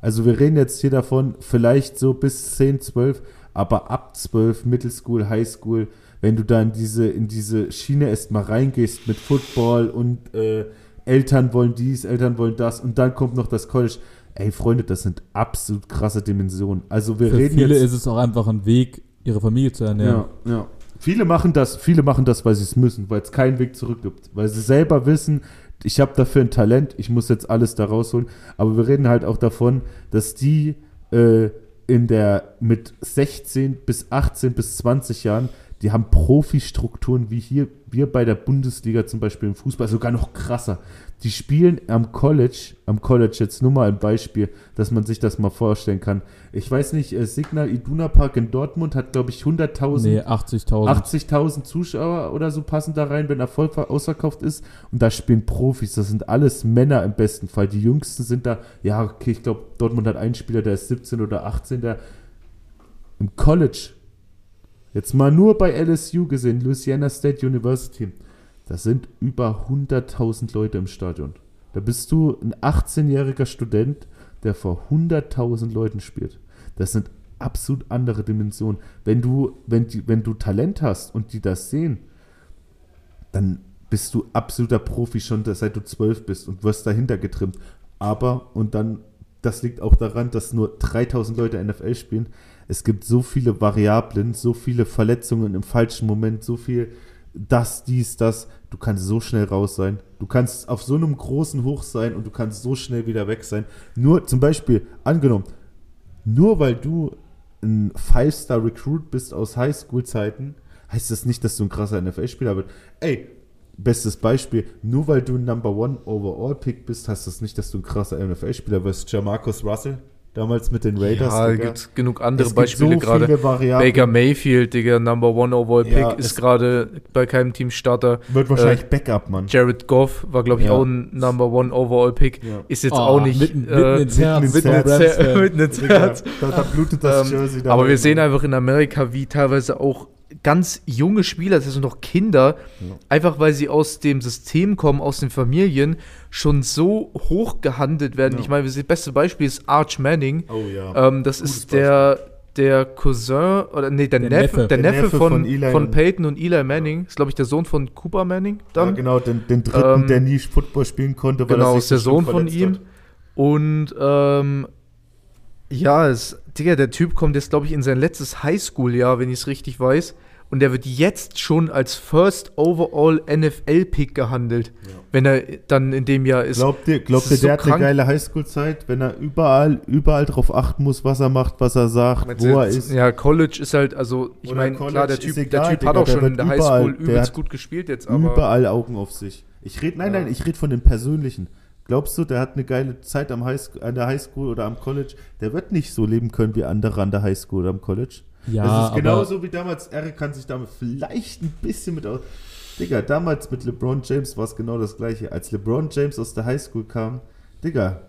Also wir reden jetzt hier davon, vielleicht so bis 10, 12, aber ab 12, Middle School, High School, wenn du da in diese, in diese Schiene erst mal reingehst mit Football und äh, Eltern wollen dies, Eltern wollen das und dann kommt noch das College. Ey, Freunde, das sind absolut krasse Dimensionen. Also wir Für reden viele jetzt, ist es auch einfach ein Weg, ihre Familie zu ernähren. Ja, ja. Viele machen das, viele machen das, weil sie es müssen, weil es keinen Weg zurück gibt. Weil sie selber wissen, ich habe dafür ein Talent, ich muss jetzt alles da rausholen. Aber wir reden halt auch davon, dass die äh, in der mit 16 bis 18 bis 20 Jahren die haben Profi-Strukturen wie hier, wir bei der Bundesliga zum Beispiel im Fußball, sogar noch krasser. Die spielen am College, am College jetzt nur mal ein Beispiel, dass man sich das mal vorstellen kann. Ich weiß nicht, äh, Signal Iduna Park in Dortmund hat, glaube ich, 100.000. Nee, 80.000. 80.000 Zuschauer oder so passen da rein, wenn Erfolg ausverkauft ist. Und da spielen Profis. Das sind alles Männer im besten Fall. Die Jüngsten sind da, ja, okay, ich glaube, Dortmund hat einen Spieler, der ist 17 oder 18, der im College Jetzt mal nur bei LSU gesehen, Louisiana State University. Da sind über 100.000 Leute im Stadion. Da bist du ein 18-jähriger Student, der vor 100.000 Leuten spielt. Das sind absolut andere Dimensionen. Wenn du, wenn, die, wenn du Talent hast und die das sehen, dann bist du absoluter Profi schon, seit du zwölf bist und wirst dahinter getrimmt. Aber, und dann, das liegt auch daran, dass nur 3000 Leute NFL spielen, es gibt so viele Variablen, so viele Verletzungen im falschen Moment, so viel das, dies, das. Du kannst so schnell raus sein. Du kannst auf so einem großen Hoch sein und du kannst so schnell wieder weg sein. Nur zum Beispiel, angenommen, nur weil du ein Five-Star-Recruit bist aus Highschool-Zeiten, heißt das nicht, dass du ein krasser NFL-Spieler bist. Ey, bestes Beispiel, nur weil du ein Number One Overall-Pick bist, heißt das nicht, dass du ein krasser NFL-Spieler wirst. Jamarcus Russell, Damals mit den Raiders. Ja, Digga. gibt genug andere Es Beispiele so gerade. Baker Mayfield, Digga, Number One Overall Pick, Ja, ist gerade bei keinem Team Starter. Wird wahrscheinlich Backup, Mann. Jared Goff war, glaube ich, Ja. auch ein Number One Overall Pick. Ja. Ist jetzt Oh, auch nicht. Mitten, äh, mitten ins Herz. mitten Herz. ins Her- Rams-Fan. mitten ins Herz. Da, da blutet das Ähm, Jersey da aber wir sehen einfach in Amerika, wie teilweise auch ganz junge Spieler, das sind noch Kinder, Ja. einfach weil sie aus dem System kommen, aus den Familien, schon so hoch gehandelt werden. Ja. Ich meine, das beste Beispiel ist Arch Manning. Oh ja. Ähm, das Gutes ist der, der Cousin, oder nee, der, Der Neffe, Neffe. der Der Neffe, Neffe von, von von, Peyton und Eli Manning. Ist, glaube ich, der Sohn von Cooper Manning ja, dann. genau, den, den dritten, Ähm, der nie Football spielen konnte, weil Genau, er ist sich der so Sohn von ihm. hat. Und ähm, ja, es, Digga, der Typ kommt jetzt, glaube ich, in sein letztes Highschool-Jahr, wenn ich es richtig weiß. Und der wird jetzt schon als First Overall NFL-Pick gehandelt, Ja. wenn er dann in dem Jahr ist. Glaubt ihr, glaubt ihr so der hat eine krank. geile Highschool-Zeit, wenn er überall, überall drauf achten muss, was er macht, was er sagt, Meinst wo er ist? Ja, College ist halt, also, ich meine, klar, der Typ, egal, der Typ Digga, hat auch schon in der überall- Highschool übelst hat gut gespielt jetzt, aber. Überall Augen auf sich. Ich rede, nein, Ja. nein, ich rede von dem Persönlichen. Glaubst du, der hat eine geile Zeit am Highschool, an der Highschool oder am College? Der wird nicht so leben können wie andere an der Highschool oder am College. Ja, das ist genauso wie damals. Eric kann sich damit vielleicht ein bisschen mit aus. Digga, damals mit LeBron James war es genau das gleiche. Als LeBron James aus der Highschool kam, Digga,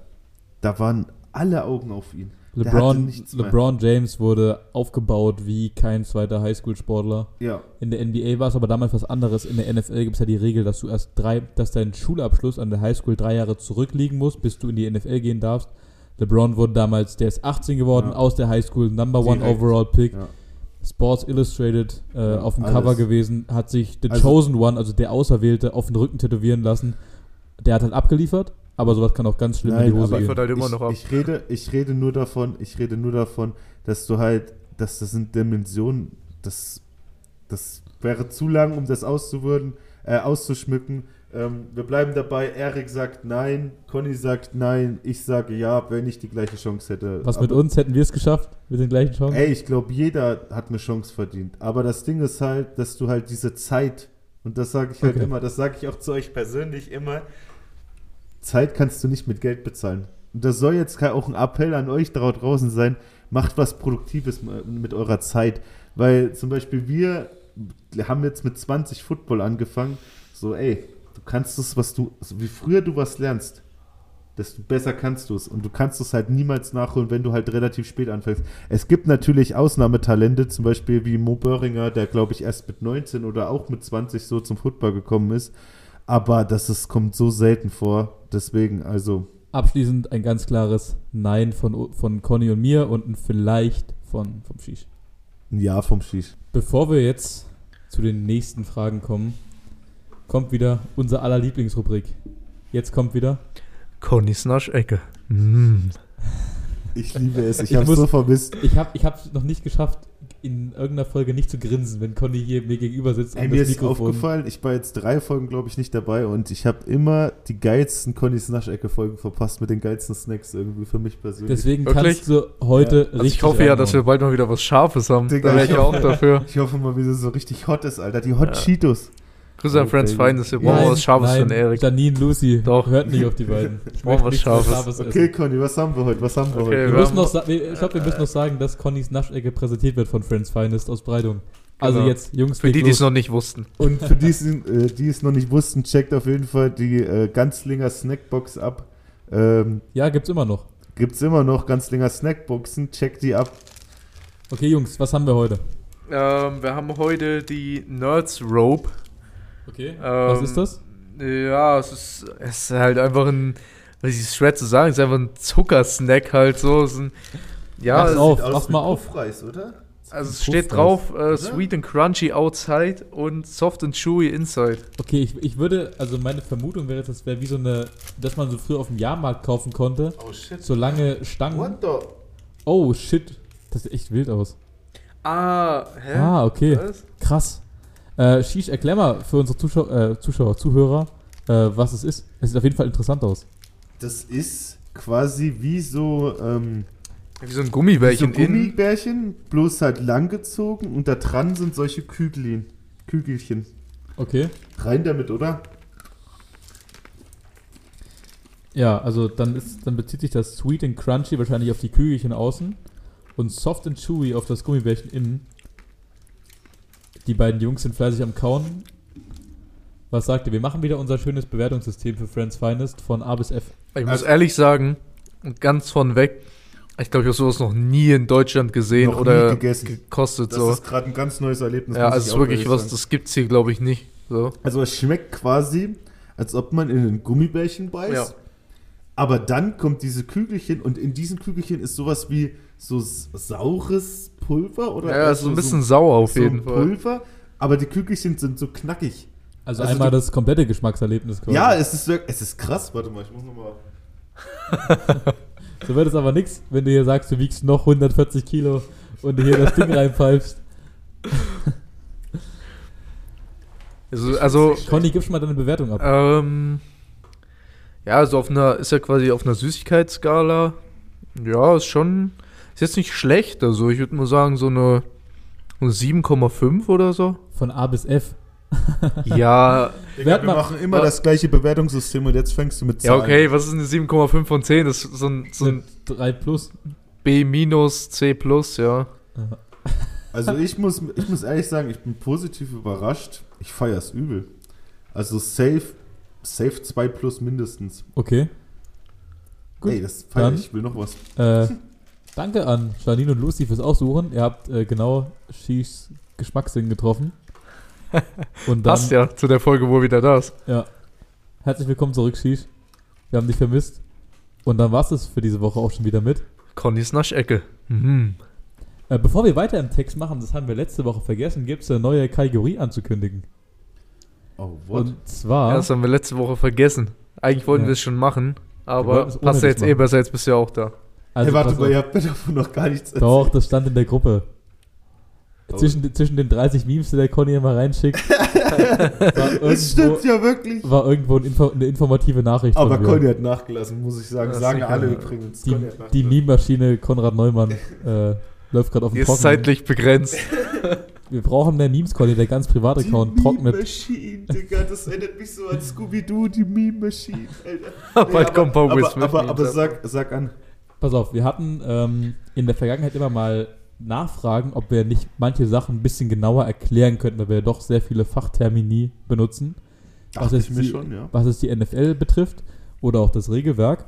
da waren alle Augen auf ihn. LeBron. LeBron James wurde aufgebaut wie kein zweiter Highschool-Sportler. Ja, In der NBA war es aber damals was anderes. In der NFL gibt es ja die Regel, dass du erst drei, dass dein Schulabschluss an der Highschool drei Jahre zurückliegen muss, bis du in die NFL gehen darfst. LeBron wurde damals, der ist 18 geworden, Ja. aus der Highschool, Number One Direkt. Overall Pick. ja. Sports Illustrated äh, Ja, auf dem alles. Cover gewesen, hat sich The Also- Chosen One, also der Auserwählte, auf den Rücken tätowieren lassen. Der hat halt abgeliefert, aber sowas kann auch ganz schlimm in die Nein, Hose aber gehen. halt immer ich, noch ab. Ich rede, ich rede nur davon, ich rede nur davon, dass du halt, dass das sind Dimensionen, das, das wäre zu lang, um das auszuwürden, äh, auszuschmücken. Ähm, wir bleiben dabei. Erik sagt nein, Conny sagt nein, ich sage ja, wenn ich die gleiche Chance hätte. Was mit Aber- uns hätten wir es geschafft mit den gleichen Chancen? Ey, ich glaube, jeder hat eine Chance verdient. Aber das Ding ist halt, dass du halt diese Zeit, und das sage ich halt Okay. immer, das sage ich auch zu euch persönlich immer, Zeit kannst du nicht mit Geld bezahlen. Und das soll jetzt auch ein Appell an euch da draußen sein, macht was Produktives mit eurer Zeit. Weil zum Beispiel wir haben jetzt mit 20 Football angefangen. So, ey, du kannst es, was du, also wie früher du was lernst, desto besser kannst du es. Und du kannst es halt niemals nachholen, wenn du halt relativ spät anfängst. Es gibt natürlich Ausnahmetalente, zum Beispiel wie Mo Böhringer, der glaube ich erst mit 19 oder auch mit 20 so zum Football gekommen ist. Aber das ist, kommt so selten vor. Deswegen, also, Abschließend ein ganz klares Nein von, von Conny und mir und ein Vielleicht von, vom Shish. ein Ja vom Shish. Bevor wir jetzt zu den nächsten Fragen kommen, kommt wieder unser aller Lieblingsrubrik. Jetzt kommt wieder. Connys Naschecke. Mm. Ich liebe es. Ich, Ich habe muss- so vermisst. Ich habe ich es noch nicht geschafft, in irgendeiner Folge nicht zu grinsen, wenn Conny hier mir gegenüber sitzt Ey, und mir das ist Mikrofon. aufgefallen, ich war jetzt drei Folgen, glaube ich, nicht dabei und ich habe immer die geilsten Connys Naschecke-Folgen verpasst mit den geilsten Snacks irgendwie für mich persönlich. Deswegen Wirklich? kannst du heute Ja. richtig. Also ich hoffe ja, dass wir bald mal wieder was Scharfes haben. Digga, da wäre ich ich auch hoffe- dafür. ich hoffe mal, wie es so richtig hot ist, Alter. Die Hot Ja. Cheetos. Grüße an Friends Baby. Feindes. Wir brauchen was Scharfes nein, für den Erik. Janine, Lucy, Doch. hört nicht auf die beiden. Ich brauche was Scharfes. essen. Okay, Conny, was haben wir heute? Was haben wir Okay, heute? Wir müssen noch, ich glaube, wir müssen noch sagen, dass Connys Naschecke präsentiert wird von Friends Finest aus Breidung. Also Genau. jetzt, Jungs, Für die, die es noch nicht wussten. Und für die, äh, die es noch nicht wussten, checkt auf jeden Fall die äh, Ganzlinger Snackbox ab. Ähm, Ja, gibt's immer noch. gibt's immer noch Ganzlinger Snackboxen, checkt die ab. Okay, Jungs, was haben wir heute? Ähm, wir haben heute die Nerds Rope. Okay. Ähm, was ist das? Ja, es ist, es ist halt einfach ein, was ist schwer zu sagen, es ist einfach ein Zuckersnack halt so. Es ist ein, ja, Mach's es, auf, Sieht aus mach mal auf. Puffreis, oder? also es steht drauf, äh, sweet and crunchy outside und soft and chewy inside. Okay, ich, ich würde, also meine Vermutung wäre, das wäre wie so eine, dass man so früher auf dem Jahrmarkt kaufen konnte. Oh shit. So lange Stangen. What the? Oh, shit. Das sieht echt wild aus. Ah, hä? Ah, okay. Was? Krass. Äh, Shish, erklär mal für unsere Zuschauer, äh, Zuschauer Zuhörer, äh, was es ist. Es sieht auf jeden Fall interessant aus. Das ist quasi wie so, ähm, Wie so ein wie so Gummibärchen in. Gummibärchen, bloß halt langgezogen und da dran sind solche Kügelchen. Kügelchen. Okay. Rein damit, oder? Ja, also dann, ist, dann bezieht sich das Sweet and Crunchy wahrscheinlich auf die Kügelchen außen und Soft and Chewy auf das Gummibärchen innen. Die beiden Jungs sind fleißig am Kauen. Was sagt ihr? Wir machen wieder unser schönes Bewertungssystem für Friends Finest von A bis F. Ich muss Also- ehrlich sagen, ganz von weg, ich glaube, ich habe sowas noch nie in Deutschland gesehen Noch nie oder gegessen. gekostet. Das so. ist gerade ein ganz neues Erlebnis. Ja, also es wirklich was, sagen. das gibt's hier, glaube ich, nicht. So. Also es schmeckt quasi, als ob man in ein Gummibärchen beißt. Ja. Aber dann kommt diese Kügelchen und in diesen Kügelchen ist sowas wie so saures Pulver oder Ja, so ein bisschen sauer auf so jeden ein Fall. Pulver, aber die Kügelchen sind so knackig. Also, Also einmal du- das komplette Geschmackserlebnis quasi. Ja, es ist wirklich, es ist krass. Warte mal, ich muss nochmal. So wird es aber nichts, wenn du hier sagst, du wiegst noch 140 Kilo und du hier das Ding reinpfeifst. Also, also Conny, gib schon mal deine Bewertung ab. ähm, ja, also auf einer, ist ja quasi auf einer Süßigkeitsskala. Ja, ist schon, ist jetzt nicht schlecht. Also ich würde mal sagen, so eine, eine 7,5 oder so. Von A bis F. Ja, Digga, wir mal- machen immer wa- das gleiche Bewertungssystem und jetzt fängst du mit ja, Zahlen. okay, was ist eine 7,5 von 10? Das ist so ein, so ein 3 plus. B minus, C plus, ja. Also ich muss, ich muss ehrlich sagen, ich bin positiv überrascht. Ich feiere es übel. Also safe, safe 2 plus mindestens. Okay. Gut, Ey, das feiere dann- ich. Ich will noch was. Äh, danke an Janine und Lucy fürs Aussuchen. Ihr habt äh, genau Shis Geschmackssinn getroffen. Und dann, Passt ja zu der Folge, wo wieder da ist. ja. Herzlich willkommen zurück, Shish. Wir haben dich vermisst. Und dann war es das für diese Woche auch schon wieder mit. Connys Naschecke. Mhm. Äh, bevor wir weiter im Text machen, das haben wir letzte Woche vergessen, gibt es eine neue Kategorie anzukündigen. Oh, what? Und zwar. Ja, das haben wir letzte Woche vergessen. Eigentlich wollten Ja. wir es schon machen, aber passt ja jetzt eh machen. besser, jetzt bist du ja auch da. also hey, warte mal, ihr habt mir davon noch gar nichts erzählt. Doch, das stand in der Gruppe. Oh. Zwischen, zwischen den 30 Memes, die der Conny immer reinschickt, Das stimmt ja wirklich. war irgendwo ein Info, eine informative Nachricht Aber von mir. Conny hat nachgelassen, muss ich sagen. Ja, Sagen alle übrigens. Die, die. Meme-Maschine Konrad Neumann äh, läuft gerade auf dem ist Trockenen. zeitlich begrenzt. Wir brauchen mehr Memes, Conny. Der ganz private Die Account Meme trocknet. Machine, Digga, das erinnert mich so an Scooby-Doo, die Meme Machine, Alter. Bald kommt aber, aber, aber ja. sag, sag an. Pass auf, wir hatten ähm, in der Vergangenheit immer mal Nachfragen, ob wir nicht manche Sachen ein bisschen genauer erklären könnten, weil wir ja doch sehr viele Fachtermini benutzen. Was mir die- schon, ja. was es die NFL betrifft oder auch das Regelwerk.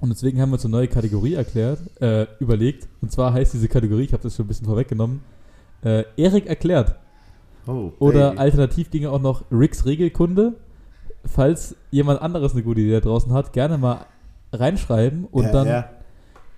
Und deswegen haben wir uns eine neue Kategorie erklärt, äh, überlegt. Und zwar heißt diese Kategorie, ich habe das schon ein bisschen vorweggenommen, äh, Erik erklärt. Oh, Oder Baby. alternativ ginge auch noch Ricks Regelkunde. Falls jemand anderes eine gute Idee da draußen hat, gerne mal reinschreiben und ja, dann Ja.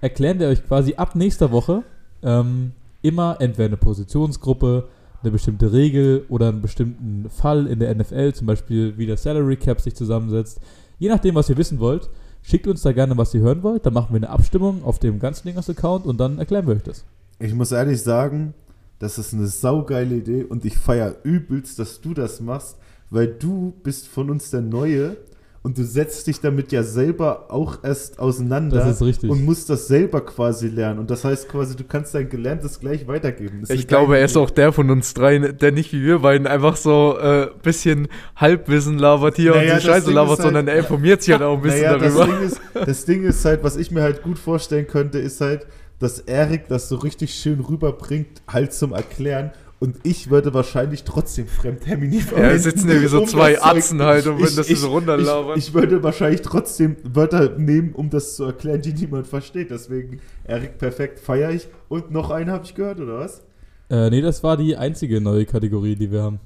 erklären wir euch quasi ab nächster Woche ähm, immer entweder eine Positionsgruppe, eine bestimmte Regel oder einen bestimmten Fall in der NFL, zum Beispiel wie der Salary Cap sich zusammensetzt. Je nachdem, was ihr wissen wollt, schickt uns da gerne, was ihr hören wollt. Dann machen wir eine Abstimmung auf dem ganzen Dingers-Account und dann erklären wir euch das. Ich muss ehrlich sagen, das ist eine saugeile Idee und ich feiere übelst, dass du das machst, weil du bist von uns der Neue und du setzt dich damit ja selber auch erst auseinander Das ist richtig. und musst das selber quasi lernen. Und das heißt quasi, du kannst dein Gelerntes gleich weitergeben. Ich glaube, er ist auch der von uns dreien, der nicht wie wir beiden einfach so äh, bisschen Halbwissen labert hier Naja, und die Scheiße Ding labert, ist halt- sondern er informiert sich halt auch ein bisschen naja, darüber. Das Ding, ist, das Ding ist halt, was ich mir halt gut vorstellen könnte, ist halt, dass Erik das so richtig schön rüberbringt, halt zum Erklären. Und ich würde wahrscheinlich trotzdem Fremdtermini Ja, verwenden, wir sitzen ja wie so um zwei Atzen halt und würden das so ich, runterlabern. ich würde wahrscheinlich trotzdem Wörter nehmen, um das zu erklären, die niemand versteht. Deswegen, Erik, perfekt, feiere ich. Und noch einen habe ich gehört, oder was? Äh, nee, das war die einzige neue Kategorie, die wir haben.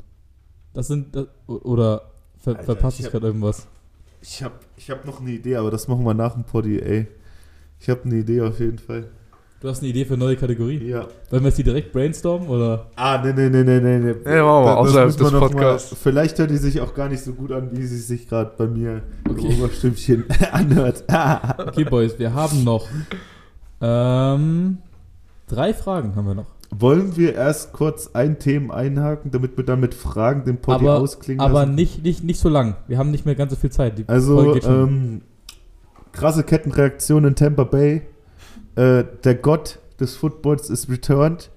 Das sind, das, oder ver, Alter, verpasse ich ich gerade irgendwas? Ich habe ich hab noch eine Idee, aber das machen wir nach dem Poddy, ey. Ich habe eine Idee auf jeden Fall. Du hast eine Idee für eine neue Kategorie? Ja. Wollen wir jetzt die direkt brainstormen oder? Ah, nee, nee, nee, nee, nee. nee. Das außerhalb des noch mal- Podcasts. Vielleicht hört die sich auch gar nicht so gut an, wie sie sich gerade bei mir Okay. im Oberstümpchen anhört. Okay, Boys, wir haben noch ähm, drei Fragen haben wir noch. Wollen wir erst kurz ein Thema einhaken, damit wir dann mit Fragen den Poddy Aber, ausklingen aber lassen? nicht, nicht, nicht so lang. Wir haben nicht mehr ganz so viel Zeit. Die Also, ähm, krasse Kettenreaktion in Tampa Bay. Äh, der Gott des Footballs ist returned.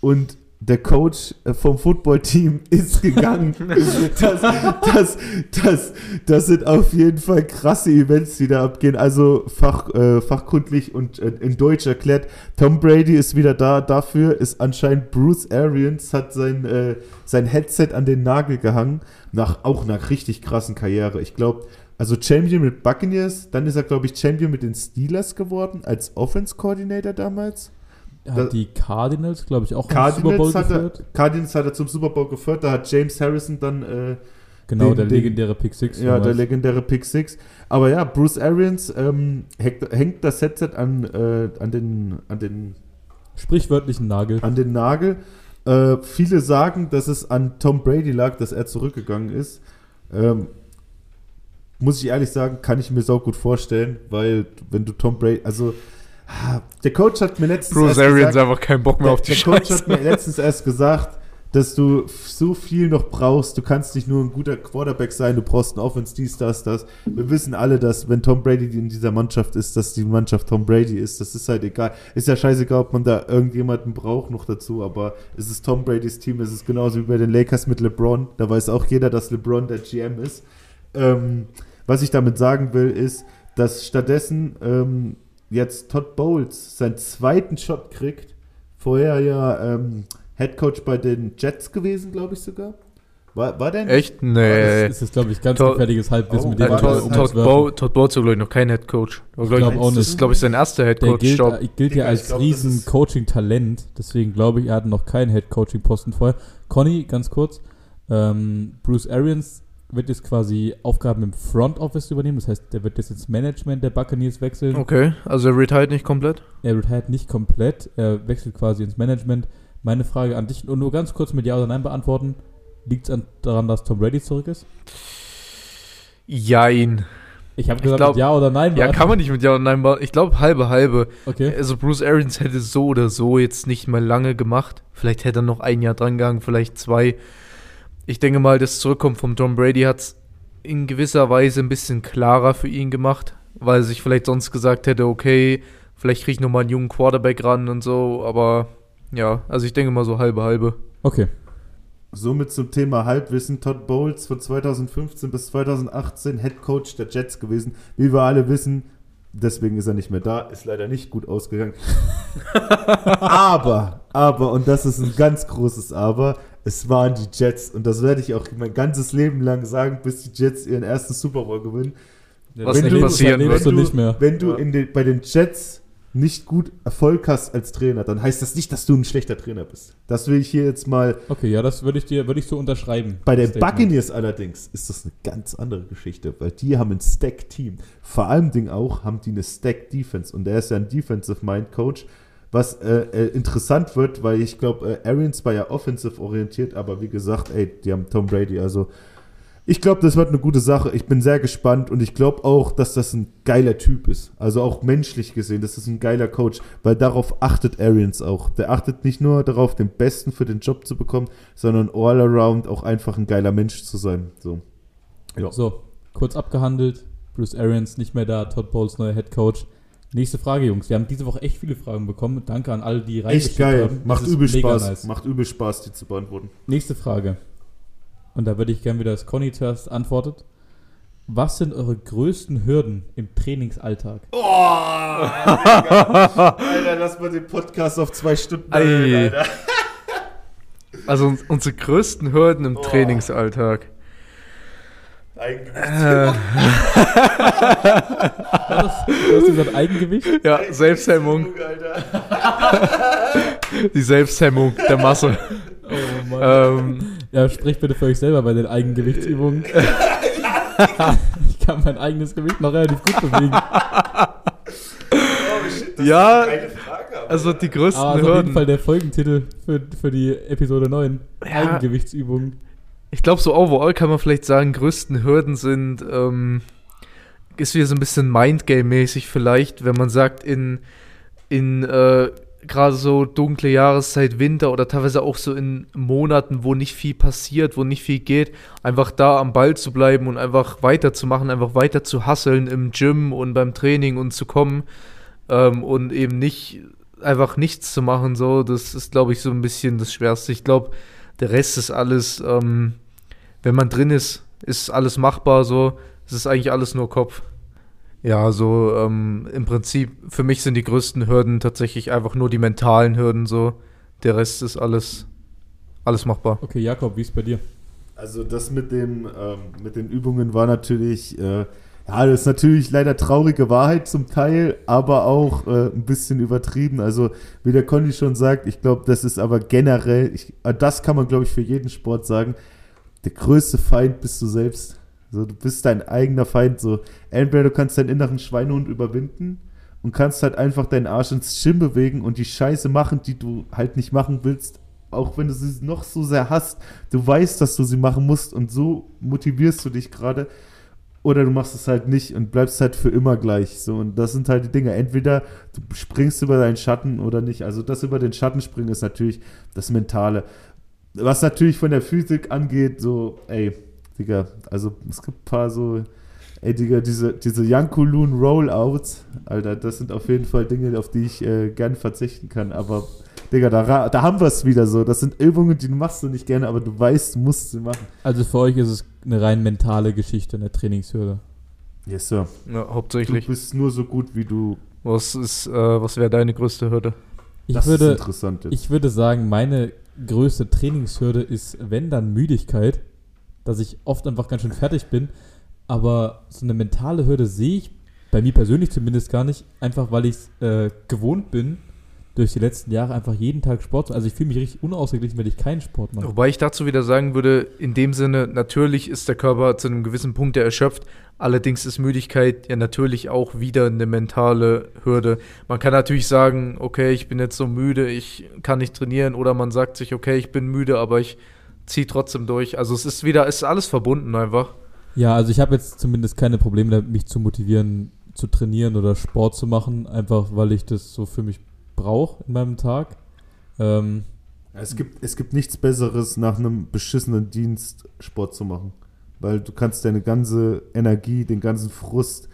Und der Coach äh, vom Footballteam ist gegangen. das, das, das, das sind auf jeden Fall krasse Events, die da abgehen. Also fach, äh, fachkundlich und äh, in Deutsch erklärt. Tom Brady ist wieder da. Dafür ist anscheinend Bruce Arians hat sein, äh, sein Headset an den Nagel gehangen. Nach, auch nach richtig krassen Karriere. Ich glaube, also Champion mit Buccaneers, dann ist er, glaube ich, Champion mit den Steelers geworden, als Offense Coordinator damals. Hat Da- die Cardinals, glaube ich, auch im Super Bowl hat, er, geführt. Cardinals hat er zum Super Bowl geführt, da hat James Harrison dann, äh, Genau, den- der legendäre Pick Six. ja, der legendäre Pick Six. Aber ja, Bruce Arians ähm, hängt, hängt das Headset an, äh, an, den, an, den, Sprichwörtlichen Nagel. an den Nagel. Äh, viele sagen, dass es an Tom Brady lag, dass er zurückgegangen ist. Ähm, muss ich ehrlich sagen, kann ich mir so gut vorstellen, weil wenn du Tom Brady, also ah, der Coach hat mir letztens Bruce erst Arians gesagt, einfach keinen Bock mehr der, auf die der Coach Scheiße. hat mir letztens erst gesagt, dass du so viel noch brauchst. Du kannst nicht nur ein guter Quarterback sein, du brauchst einen Offense, dies, das, das. Wir wissen alle, dass wenn Tom Brady in dieser Mannschaft ist, dass die Mannschaft Tom Brady ist. Das ist halt egal. Ist ja scheißegal, ob man da irgendjemanden braucht noch dazu, aber es ist Tom Bradys Team. Es ist genauso wie bei den Lakers mit LeBron. Da weiß auch jeder, dass LeBron der GM ist. Ähm, was ich damit sagen will, ist, dass stattdessen ähm, jetzt Todd Bowles seinen zweiten Shot kriegt. Vorher ja ähm, Head Coach bei den Jets gewesen, glaube ich sogar. War, war der nicht? Echt? Das Nee. ist jetzt, glaube ich, ganz Todd- gefährliches Halbwissen, Oh, mit Äh, dem wir Todd- Todd, um. Bow, Todd Bowles ist, glaube ich, noch kein Head Coach. Ich glaube auch Das ist, glaube ich, sein erster Head Der Coach. gilt, Job. äh, gilt ja als glaub, das riesen ist- Coaching-Talent. Deswegen glaube ich, er hatte noch keinen Head-Coaching-Posten vorher. Conny, ganz kurz. Ähm, Bruce Arians wird jetzt quasi Aufgaben im Front Office übernehmen. Das heißt, der wird jetzt ins Management der Buccaneers wechseln. Okay, also er retired nicht komplett. Er retired nicht komplett. Er wechselt quasi ins Management. Meine Frage an dich und nur ganz kurz mit Ja oder Nein beantworten. Liegt es daran, dass Tom Brady zurück ist? Jein. Ich habe Ich gesagt glaub- mit Ja oder Nein. Ja, kann man nicht mit Ja und Nein beantworten. Ich glaube, halbe, halbe. Okay. Also Bruce Arians hätte so oder so jetzt nicht mal lange gemacht. Vielleicht hätte er noch ein Jahr dran gegangen, vielleicht zwei. Ich denke mal, das Zurückkommen von Tom Brady hat es in gewisser Weise ein bisschen klarer für ihn gemacht, weil er sich vielleicht sonst gesagt hätte, okay, vielleicht kriege ich nochmal einen jungen Quarterback ran und so, aber ja, also ich denke mal so halbe, halbe. Okay. Somit zum Thema Halbwissen. Todd Bowles von 2015 bis 2018 Head Coach der Jets gewesen. Wie wir alle wissen, deswegen ist er nicht mehr da, ist leider nicht gut ausgegangen. aber, aber, und das ist ein ganz großes Aber, es waren die Jets. Und das werde ich auch mein ganzes Leben lang sagen, bis die Jets ihren ersten Super Bowl gewinnen. Was Wenn nicht du- passieren wird. du nicht mehr. Wenn du Ja. in den, bei den Jets nicht gut Erfolg hast als Trainer, dann heißt das nicht, dass du ein schlechter Trainer bist. Das will ich hier jetzt mal Okay, ja, das würde ich dir, würde ich so unterschreiben. Bei den Statement. Buccaneers allerdings ist das eine ganz andere Geschichte, weil die haben ein Stack-Team. Vor allem Ding auch haben die eine Stack-Defense und er ist ja ein Defensive-Mind-Coach, was äh, äh, interessant wird, weil ich glaube, äh, Arians war ja offensive orientiert, aber wie gesagt, ey, die haben Tom Brady, also ich glaube, das wird eine gute Sache. Ich bin sehr gespannt und ich glaube auch, dass das ein geiler Typ ist. Also auch menschlich gesehen, das ist ein geiler Coach, weil darauf achtet Arians auch. Der achtet nicht nur darauf, den Besten für den Job zu bekommen, sondern all around auch einfach ein geiler Mensch zu sein. So. Ja. So, kurz abgehandelt. Bruce Arians nicht mehr da, Todd Bowles neuer Head Coach. Nächste Frage, Jungs. Wir haben diese Woche echt viele Fragen bekommen. Danke an alle, die Echt reingeschickt geil. haben. Das Macht ist übel Spaß. nice. Macht übel Spaß, die zu beantworten. Nächste Frage. Und da würde ich gerne wieder das Conny zuerst antwortet. Was sind eure größten Hürden im Trainingsalltag? Oh, Alter, lass mal den Podcast auf zwei Stunden Alter. Also uns- unsere größten Hürden im Oh. Trainingsalltag. Eigentlich. Äh, War das, du hast gesagt Eigengewicht? ja, Selbsthemmung. Die Selbsthemmung der Masse. Oh Mann. ähm, Ja, sprich bitte für euch selber bei den Eigengewichtsübungen. ich kann mein eigenes Gewicht noch relativ gut bewegen. Oh, shit, das Ja, ist eine geile Frage, aber also die größten Aber also auf jeden. Fall der Folgentitel für, für die Episode 9. Ja. Eigengewichtsübungen. Ich glaube, so overall kann man vielleicht sagen, größten Hürden sind, ähm, ist wieder so ein bisschen Mindgame-mäßig vielleicht, wenn man sagt, in, in äh, gerade so dunkle Jahreszeit, Winter oder teilweise auch so in Monaten, wo nicht viel passiert, wo nicht viel geht, einfach da am Ball zu bleiben und einfach weiterzumachen, einfach weiter zu hasseln im Gym und beim Training und zu kommen ähm, und eben nicht einfach nichts zu machen, so, das ist, glaube ich, so ein bisschen das Schwerste. Ich glaube, der Rest ist alles, ähm, wenn man drin ist, ist alles machbar, so. Es ist eigentlich alles nur Kopf. Ja, so ähm, im Prinzip, für mich sind die größten Hürden tatsächlich einfach nur die mentalen Hürden, so. Der Rest ist alles, alles machbar. Okay, Jakob, wie ist bei dir? Also das mit dem ähm, mit den Übungen war natürlich äh, ja, das ist natürlich leider traurige Wahrheit zum Teil, aber auch äh, ein bisschen übertrieben. Also wie der Conny schon sagt, ich glaube, das ist aber generell, ich, äh, das kann man glaube ich für jeden Sport sagen. Der größte Feind bist du selbst. So, du bist dein eigener Feind. So, entweder du kannst deinen inneren Schweinehund überwinden und kannst halt einfach deinen Arsch ins Gym bewegen und die Scheiße machen, die du halt nicht machen willst, auch wenn du sie noch so sehr hast, du weißt, dass du sie machen musst und so motivierst du dich gerade. Oder du machst es halt nicht und bleibst halt für immer gleich. So, und das sind halt die Dinge. Entweder du springst über deinen Schatten oder nicht. Also das über den Schatten springen ist natürlich das Mentale. Was natürlich von der Physik angeht, so, ey, Digga, also es gibt ein paar so, ey, Digga, diese, diese Yankulun Rollouts, Alter, das sind auf jeden Fall Dinge, auf die ich äh, gern verzichten kann. Aber Digga, da, da haben wir es wieder so. Das sind Übungen, die machst du nicht gerne, aber du weißt, du musst sie machen. Also für euch ist es eine rein mentale Geschichte, eine Trainingshürde. Yes, Sir. Ja, hauptsächlich. Du bist nur so gut, wie du. Was ist, äh, was wäre deine größte Hürde? Ich das würde, ist interessant jetzt. ich würde sagen, meine größte Trainingshürde ist, wenn dann Müdigkeit, dass ich oft einfach ganz schön fertig bin. Aber so eine mentale Hürde sehe ich bei mir persönlich zumindest gar nicht, einfach weil ich es äh, gewohnt bin, durch die letzten Jahre einfach jeden Tag Sport Also ich fühle mich richtig unausgeglichen, wenn ich keinen Sport mache. Wobei ich dazu wieder sagen würde, in dem Sinne, natürlich ist der Körper zu einem gewissen Punkt ja erschöpft. Allerdings ist Müdigkeit ja natürlich auch wieder eine mentale Hürde. Man kann natürlich sagen, okay, ich bin jetzt so müde, ich kann nicht trainieren. Oder man sagt sich, okay, ich bin müde, aber ich ziehe trotzdem durch. Also es ist wieder, es ist alles verbunden einfach. Ja, also ich habe jetzt zumindest keine Probleme mich zu motivieren, zu trainieren oder Sport zu machen, einfach weil ich das so für mich brauche in meinem Tag. Ähm, Es gibt, es gibt nichts Besseres, nach einem beschissenen Dienst Sport zu machen. Weil du kannst deine ganze Energie, den ganzen Frust,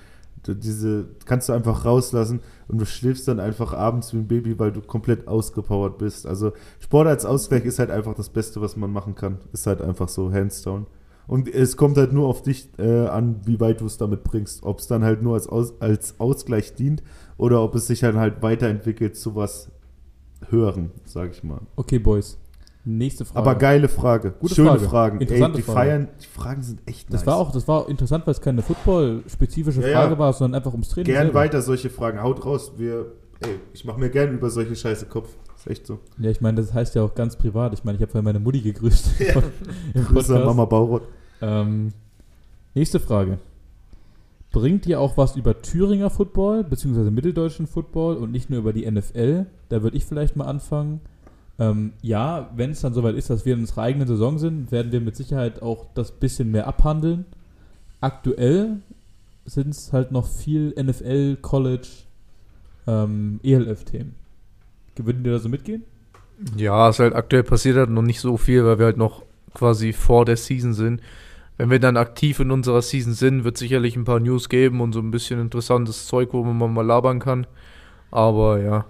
diese kannst du einfach rauslassen und du schläfst dann einfach abends wie ein Baby, weil du komplett ausgepowert bist. Also Sport als Ausgleich ist halt einfach das Beste, was man machen kann. Ist halt einfach so hands down. Und es kommt halt nur auf dich äh, an, wie weit du es damit bringst. Ob es dann halt nur als, Aus, als Ausgleich dient oder ob es sich dann halt weiterentwickelt zu was Höheren, sag ich mal. okay, Boys. Nächste Frage. Aber geile Frage. Gute Schöne Frage. Fragen. Ey, Interessante die Frage. feiern, die Fragen sind echt Das nice. war auch, das war interessant, weil es keine Football-spezifische Ja, ja. Frage war, sondern einfach ums Training. Gern selber. weiter solche Fragen. Haut raus. Wir, ey, ich mache mir gern über solche Scheiße Kopf. Ist echt so. Ja, ich meine, das heißt ja auch ganz privat. Ich meine, ich habe vorhin meine Mutti gegrüßt Ja. Grüße an. Mama Baurott. Ähm, nächste Frage. Bringt ihr auch was über Thüringer Football, beziehungsweise mitteldeutschen Football und nicht nur über die NFL? Da würde ich vielleicht mal anfangen. Ähm, ja, wenn es dann soweit ist, dass wir in unserer eigenen Saison sind, werden wir mit Sicherheit auch das bisschen mehr abhandeln. Aktuell sind es halt noch viel NFL, College, ähm, ELF-Themen. Würden ihr da so mitgehen? Ja, es halt aktuell passiert halt noch nicht so viel, weil wir halt noch quasi vor der Season sind. Wenn wir dann aktiv in unserer Season sind, wird sicherlich ein paar News geben und so ein bisschen interessantes Zeug, wo man mal labern kann. Aber ja.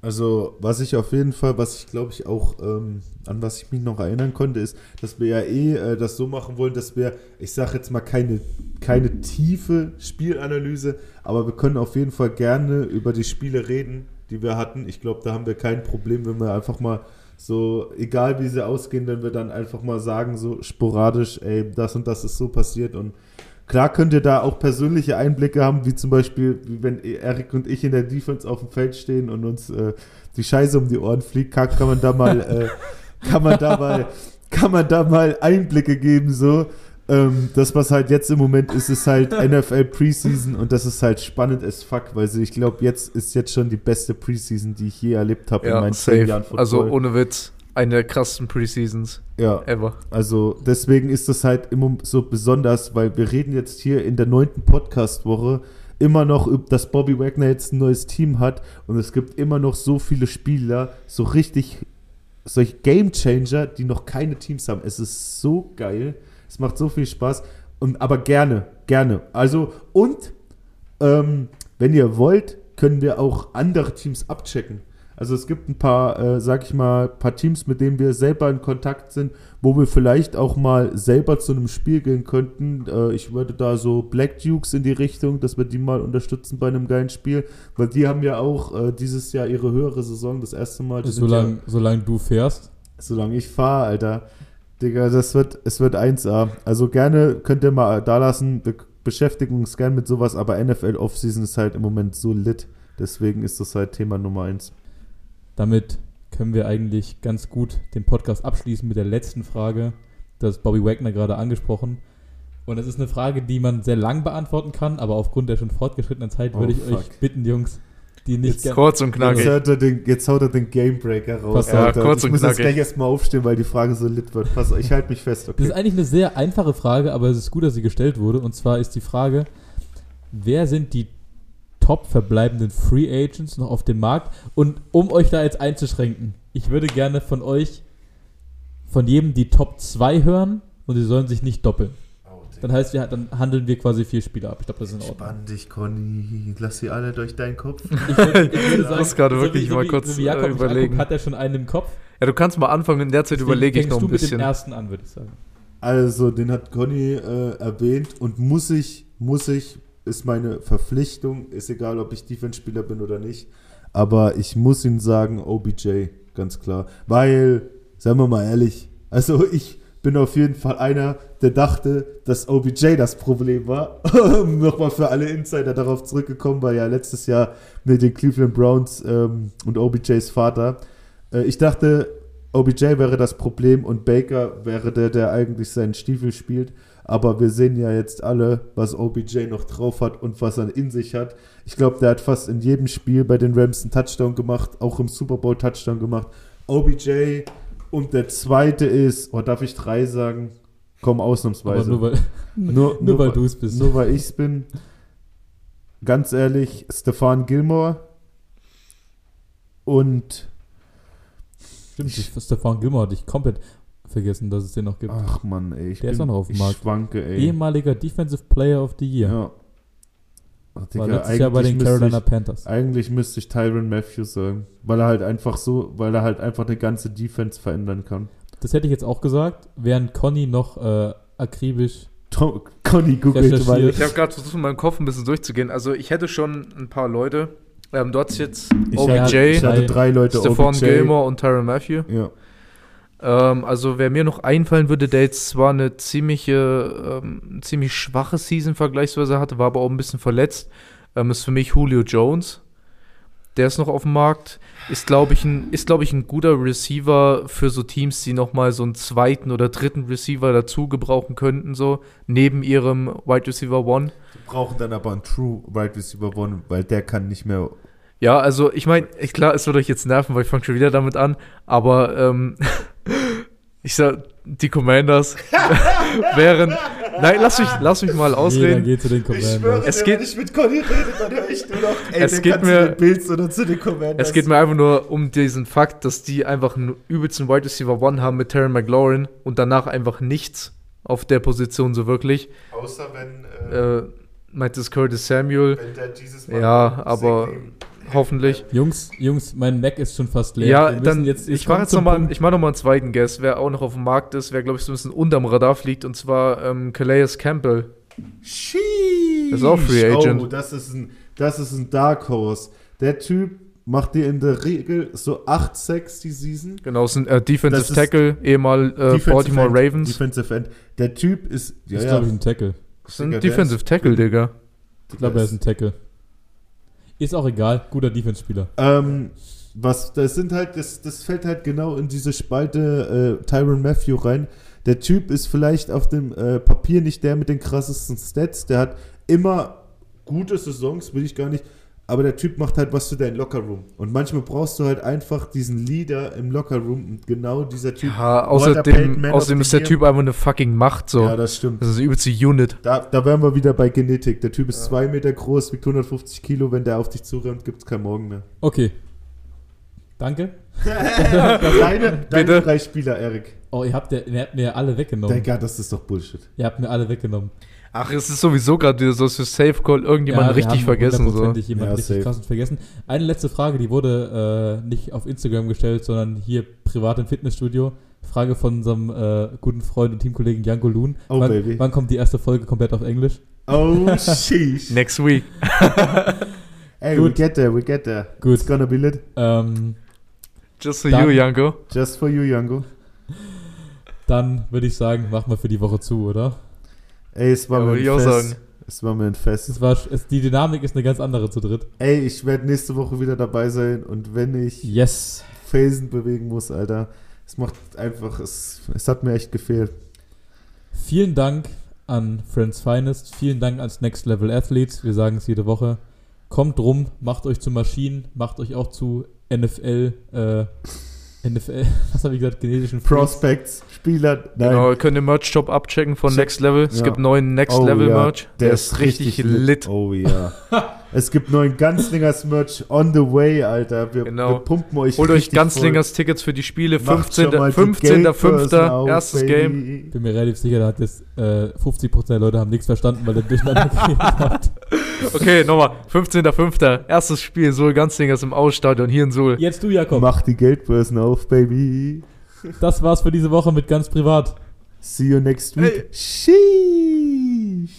Also, was ich auf jeden Fall, was ich glaube ich auch, ähm, an was ich mich noch erinnern konnte, ist, dass wir ja eh äh, das so machen wollen, dass wir, ich sage jetzt mal, keine, keine tiefe Spielanalyse, aber wir können auf jeden Fall gerne über die Spiele reden, die wir hatten. Ich glaube, da haben wir kein Problem, wenn wir einfach mal so, egal wie sie ausgehen, wenn wir dann einfach mal sagen, so sporadisch, ey, das und das ist so passiert und Klar könnt ihr da auch persönliche Einblicke haben, wie zum Beispiel, wenn Erik und ich in der Defense auf dem Feld stehen und uns äh, die Scheiße um die Ohren fliegt, kann, kann man da mal, äh, kann man da mal, kann man da mal Einblicke geben, so. Ähm, das, was halt jetzt im Moment ist, ist halt NFL Preseason und das ist halt spannend as fuck, weil so, ich glaube, jetzt ist jetzt schon die beste Preseason, die ich je erlebt habe in Ja, meinen zehn safe. Jahren Football. Also ohne Witz, eine der krassesten Preseasons ja. ever. Also deswegen ist das halt immer so besonders, weil wir reden jetzt hier in der neunten Podcast-Woche immer noch, dass Bobby Wagner jetzt ein neues Team hat und es gibt immer noch so viele Spieler, so richtig, solche Game Changer, die noch keine Teams haben. Es ist so geil, es macht so viel Spaß und aber gerne, gerne. Also und ähm, wenn ihr wollt, können wir auch andere Teams abchecken. Also es gibt ein paar, äh, sag ich mal, paar Teams, mit denen wir selber in Kontakt sind, wo wir vielleicht auch mal selber zu einem Spiel gehen könnten. Äh, ich würde da so Black Dukes in die Richtung, dass wir die mal unterstützen bei einem geilen Spiel, weil die haben ja auch äh, dieses Jahr ihre höhere Saison, das erste Mal. Solange ja, solange du fährst. solange ich fahre, Alter. Digga, das wird, es wird 1A. Also gerne könnt ihr mal da lassen. Wir beschäftigen uns gern mit sowas, aber NFL Offseason ist halt im Moment so lit. Deswegen ist das halt Thema Nummer 1. Damit können wir eigentlich ganz gut den Podcast abschließen mit der letzten Frage. Das ist Bobby Wagner gerade angesprochen. Und es ist eine Frage, die man sehr lang beantworten kann, aber aufgrund der schon fortgeschrittenen Zeit Oh, würde ich fuck. euch bitten, Jungs, die nicht Jetzt Kurz und Jetzt, knackig. hört er den, jetzt haut er den Gamebreaker raus. Pass auf. Ja, Alter. kurz ich und muss jetzt knackig. gleich erstmal aufstehen, weil die Frage so lit wird. Pass, auf, ich halte mich fest, Das okay? ist eigentlich eine sehr einfache Frage, aber es ist gut, dass sie gestellt wurde. Und zwar ist die Frage, wer sind die top verbleibenden Free Agents noch auf dem Markt? Und um euch da jetzt einzuschränken, ich würde gerne von euch, von jedem die Top 2 hören und sie sollen sich nicht doppeln. Dann heißt, wir, dann handeln wir quasi vier Spieler ab. Ich glaube, das ist in Ordnung. Spann dich, Conny. Lass sie alle durch deinen Kopf. Ich würde, ich würde sagen, muss gerade so wirklich wie, so mal wie, kurz, so wie Jakob äh, überlegen. anguckt, hat er schon einen im Kopf. Ja, du kannst mal anfangen, in der Zeit Deswegen überlege ich fängst noch du ein mit dem bisschen. ersten an, würde ich sagen. Also, den hat Conny äh, erwähnt und muss ich, muss ich, ist meine Verpflichtung, ist egal, ob ich Defense-Spieler bin oder nicht, aber ich muss ihn sagen, OBJ, ganz klar. Weil, seien wir mal ehrlich, also ich bin auf jeden Fall einer, der dachte, dass OBJ das Problem war. Nochmal für alle Insider darauf zurückgekommen, weil ja letztes Jahr mit den Cleveland Browns ähm, und OBJs Vater. Äh, ich dachte, OBJ wäre das Problem und Baker wäre der, der eigentlich seinen Stiefel spielt. Aber wir sehen ja jetzt alle, was OBJ noch drauf hat und was er in sich hat. Ich glaube, der hat fast in jedem Spiel bei den Rams einen Touchdown gemacht, auch im Super Bowl Touchdown gemacht. OBJ und der zweite ist, oh, darf ich drei sagen? Komm, Aber ausnahmsweise. nur weil, nur, nur weil du es bist. Nur weil ich es bin. Ganz ehrlich, Stefan Gilmore und Stimmt, Stefan Gilmore hatte ich komplett vergessen, dass es den noch gibt. ach Mann, ey, ich Der ist auch noch auf dem ich Markt. schwanke, ey. Ehemaliger Defensive Player of the Year. Ja. Ach, War Digga, letztes Jahr bei eigentlich den müsste Carolina ich, Panthers. Eigentlich müsste ich Tyron Matthews sagen, weil er halt einfach so, weil er halt einfach eine ganze Defense verändern kann. Das hätte ich jetzt auch gesagt, während Conny noch äh, akribisch. Tom, Conny googelt mal. Ich habe gerade versucht, in meinem Kopf ein bisschen durchzugehen. Also ich hätte schon ein paar Leute. Ähm, du hattest jetzt Ich, OBJ, hatte, ich hatte drei Leute. Stefan OBJ. Gilmore und Tyron Matthew. Ja. Ähm, also wer mir noch einfallen würde, der jetzt zwar eine ziemliche, ähm, ziemlich schwache Season vergleichsweise hatte, war aber auch ein bisschen verletzt, ähm, ist für mich Julio Jones. Der ist noch auf dem Markt. Ist, glaube ich, ein, ist, glaub ich, ein guter Receiver für so Teams, die nochmal so einen zweiten oder dritten Receiver dazu gebrauchen könnten, so neben ihrem Wide Receiver One. Die brauchen dann aber einen True Wide Receiver One, weil der kann nicht mehr. Ja, also ich meine, klar, es wird euch jetzt nerven, weil ich fange schon wieder damit an, aber ähm, ich sag, die Commanders wären. Nein, lass mich, lass mich mal Jeder ausreden. geht zu den Commanders. Es geht- wenn ich mit Conny rede, dann höre ich nur noch, ey, Es geht mir- zu den Bills oder zu den Commanders. Es geht mir einfach nur um diesen Fakt, dass die einfach einen übelsten Wide Receiver One haben mit Terry McLaurin und danach einfach nichts auf der Position so wirklich. Außer wenn, äh, Äh, meint es Curtis Samuel, wenn der dieses ja, aber hoffentlich. Jungs, Jungs, mein Mac ist schon fast leer. Ja, dann jetzt, ich mache jetzt zum noch mal, Punkt. ich mache noch mal einen zweiten Guess, wer auch noch auf dem Markt ist, wer glaube ich so ein bisschen unterm Radar fliegt und zwar ähm, Calais Campbell. Sheesh. Ist auch Free Agent. Oh, das ist ein, das ist ein Dark Horse. Der Typ macht dir in der Regel so 8 Sacks die Season. Genau, ist ein äh, Defensive Das ist- Tackle, ehemal äh, Defensive Baltimore End, Ravens. Defensive End. Der Typ ist, ja, ist, ja, glaube ich, ein Tackle. ist ein Digga, Defensive ist- Tackle, Digga. Ich glaube, er ist ein Tackle. Ist auch egal, guter Defense-Spieler. Ähm, was, das sind halt, das, das fällt halt genau in diese Spalte äh, Tyron Matthew rein. Der Typ ist vielleicht auf dem äh, Papier nicht der mit den krassesten Stats. Der hat immer gute Saisons, will ich gar nicht. Aber der Typ macht halt was für deinen Lockerroom. Und manchmal brauchst du halt einfach diesen Leader im Lockerroom. Und genau dieser Typ. Ja, außerdem, außerdem ist der. Typ einfach eine fucking Macht so. Ja, das stimmt. das ist die übelste Unit. Da, da wären wir wieder bei Genetik. Der Typ ist zwei Meter groß, wiegt 150 Kilo. Wenn der auf dich zurennt, gibt es keinen Morgen mehr. Okay. Danke. deine, deine drei Spieler, Erik. Oh, ihr habt, ja, ihr habt mir alle weggenommen. Digga, das ist doch Bullshit. Ihr habt mir alle weggenommen. Ach, es ist sowieso gerade wieder so, für Safe Call irgendjemand Ja, richtig haben vergessen. So. jemanden Ja, richtig krass vergessen. Eine letzte Frage, die wurde äh, nicht auf Instagram gestellt, sondern hier privat im Fitnessstudio. Frage von unserem äh, guten Freund und Teamkollegen Janko Loon. Oh, wann, baby. wann kommt die erste Folge komplett auf Englisch? Oh, sheesh. Next week. Ey, Gut. we get there, we get there. Gut. It's gonna be lit. Ähm, Just for Dann- you, Janko. Just for you, Yango. dann würde ich sagen, machen wir für die Woche zu, oder? Ey, es war Ja, mir ein Fest. sagen. Es war mir ein Fest. Es war, es, die Dynamik ist eine ganz andere zu dritt. Ey, ich werde nächste Woche wieder dabei sein und wenn ich Yes. Phasen bewegen muss, Alter, es macht einfach, es, es hat mir echt gefehlt. Vielen Dank an Friends Finest. Vielen Dank ans Next Level Athletes. Wir sagen es jede Woche. Kommt rum, macht euch zu Maschinen, macht euch auch zu NFL, äh, NFL, was habe ich gesagt, genetischen Freaks. Prospects, Spieler, nein. Genau, ihr könnt den Merch-Shop abchecken von Check- Next Level. Es Ja. gibt neuen Next Oh Level ja, Merch. Der, ist richtig lit. Oh ja. es gibt neuen Ganzlingers Merch on the way, Alter. Wir, Genau. wir pumpen euch Holt euch richtig Ganzlingers Tickets für die Spiele. voll. Macht schon 15. mal die 15. Geldbörsen 5. auf, erstes baby. Game. Bin mir relativ sicher, da hat jetzt äh, 50% der Leute haben nichts verstanden, weil der durcheinander hat. Okay, nochmal. 15.05. Erstes Spiel. Suhl Ganzlingers im Ausstadion hier in Suhl. Jetzt du, Jakob. Mach die Geldbörsen auf, baby. Das war's für diese Woche mit ganz privat. See you next week. Hey. Sheesh.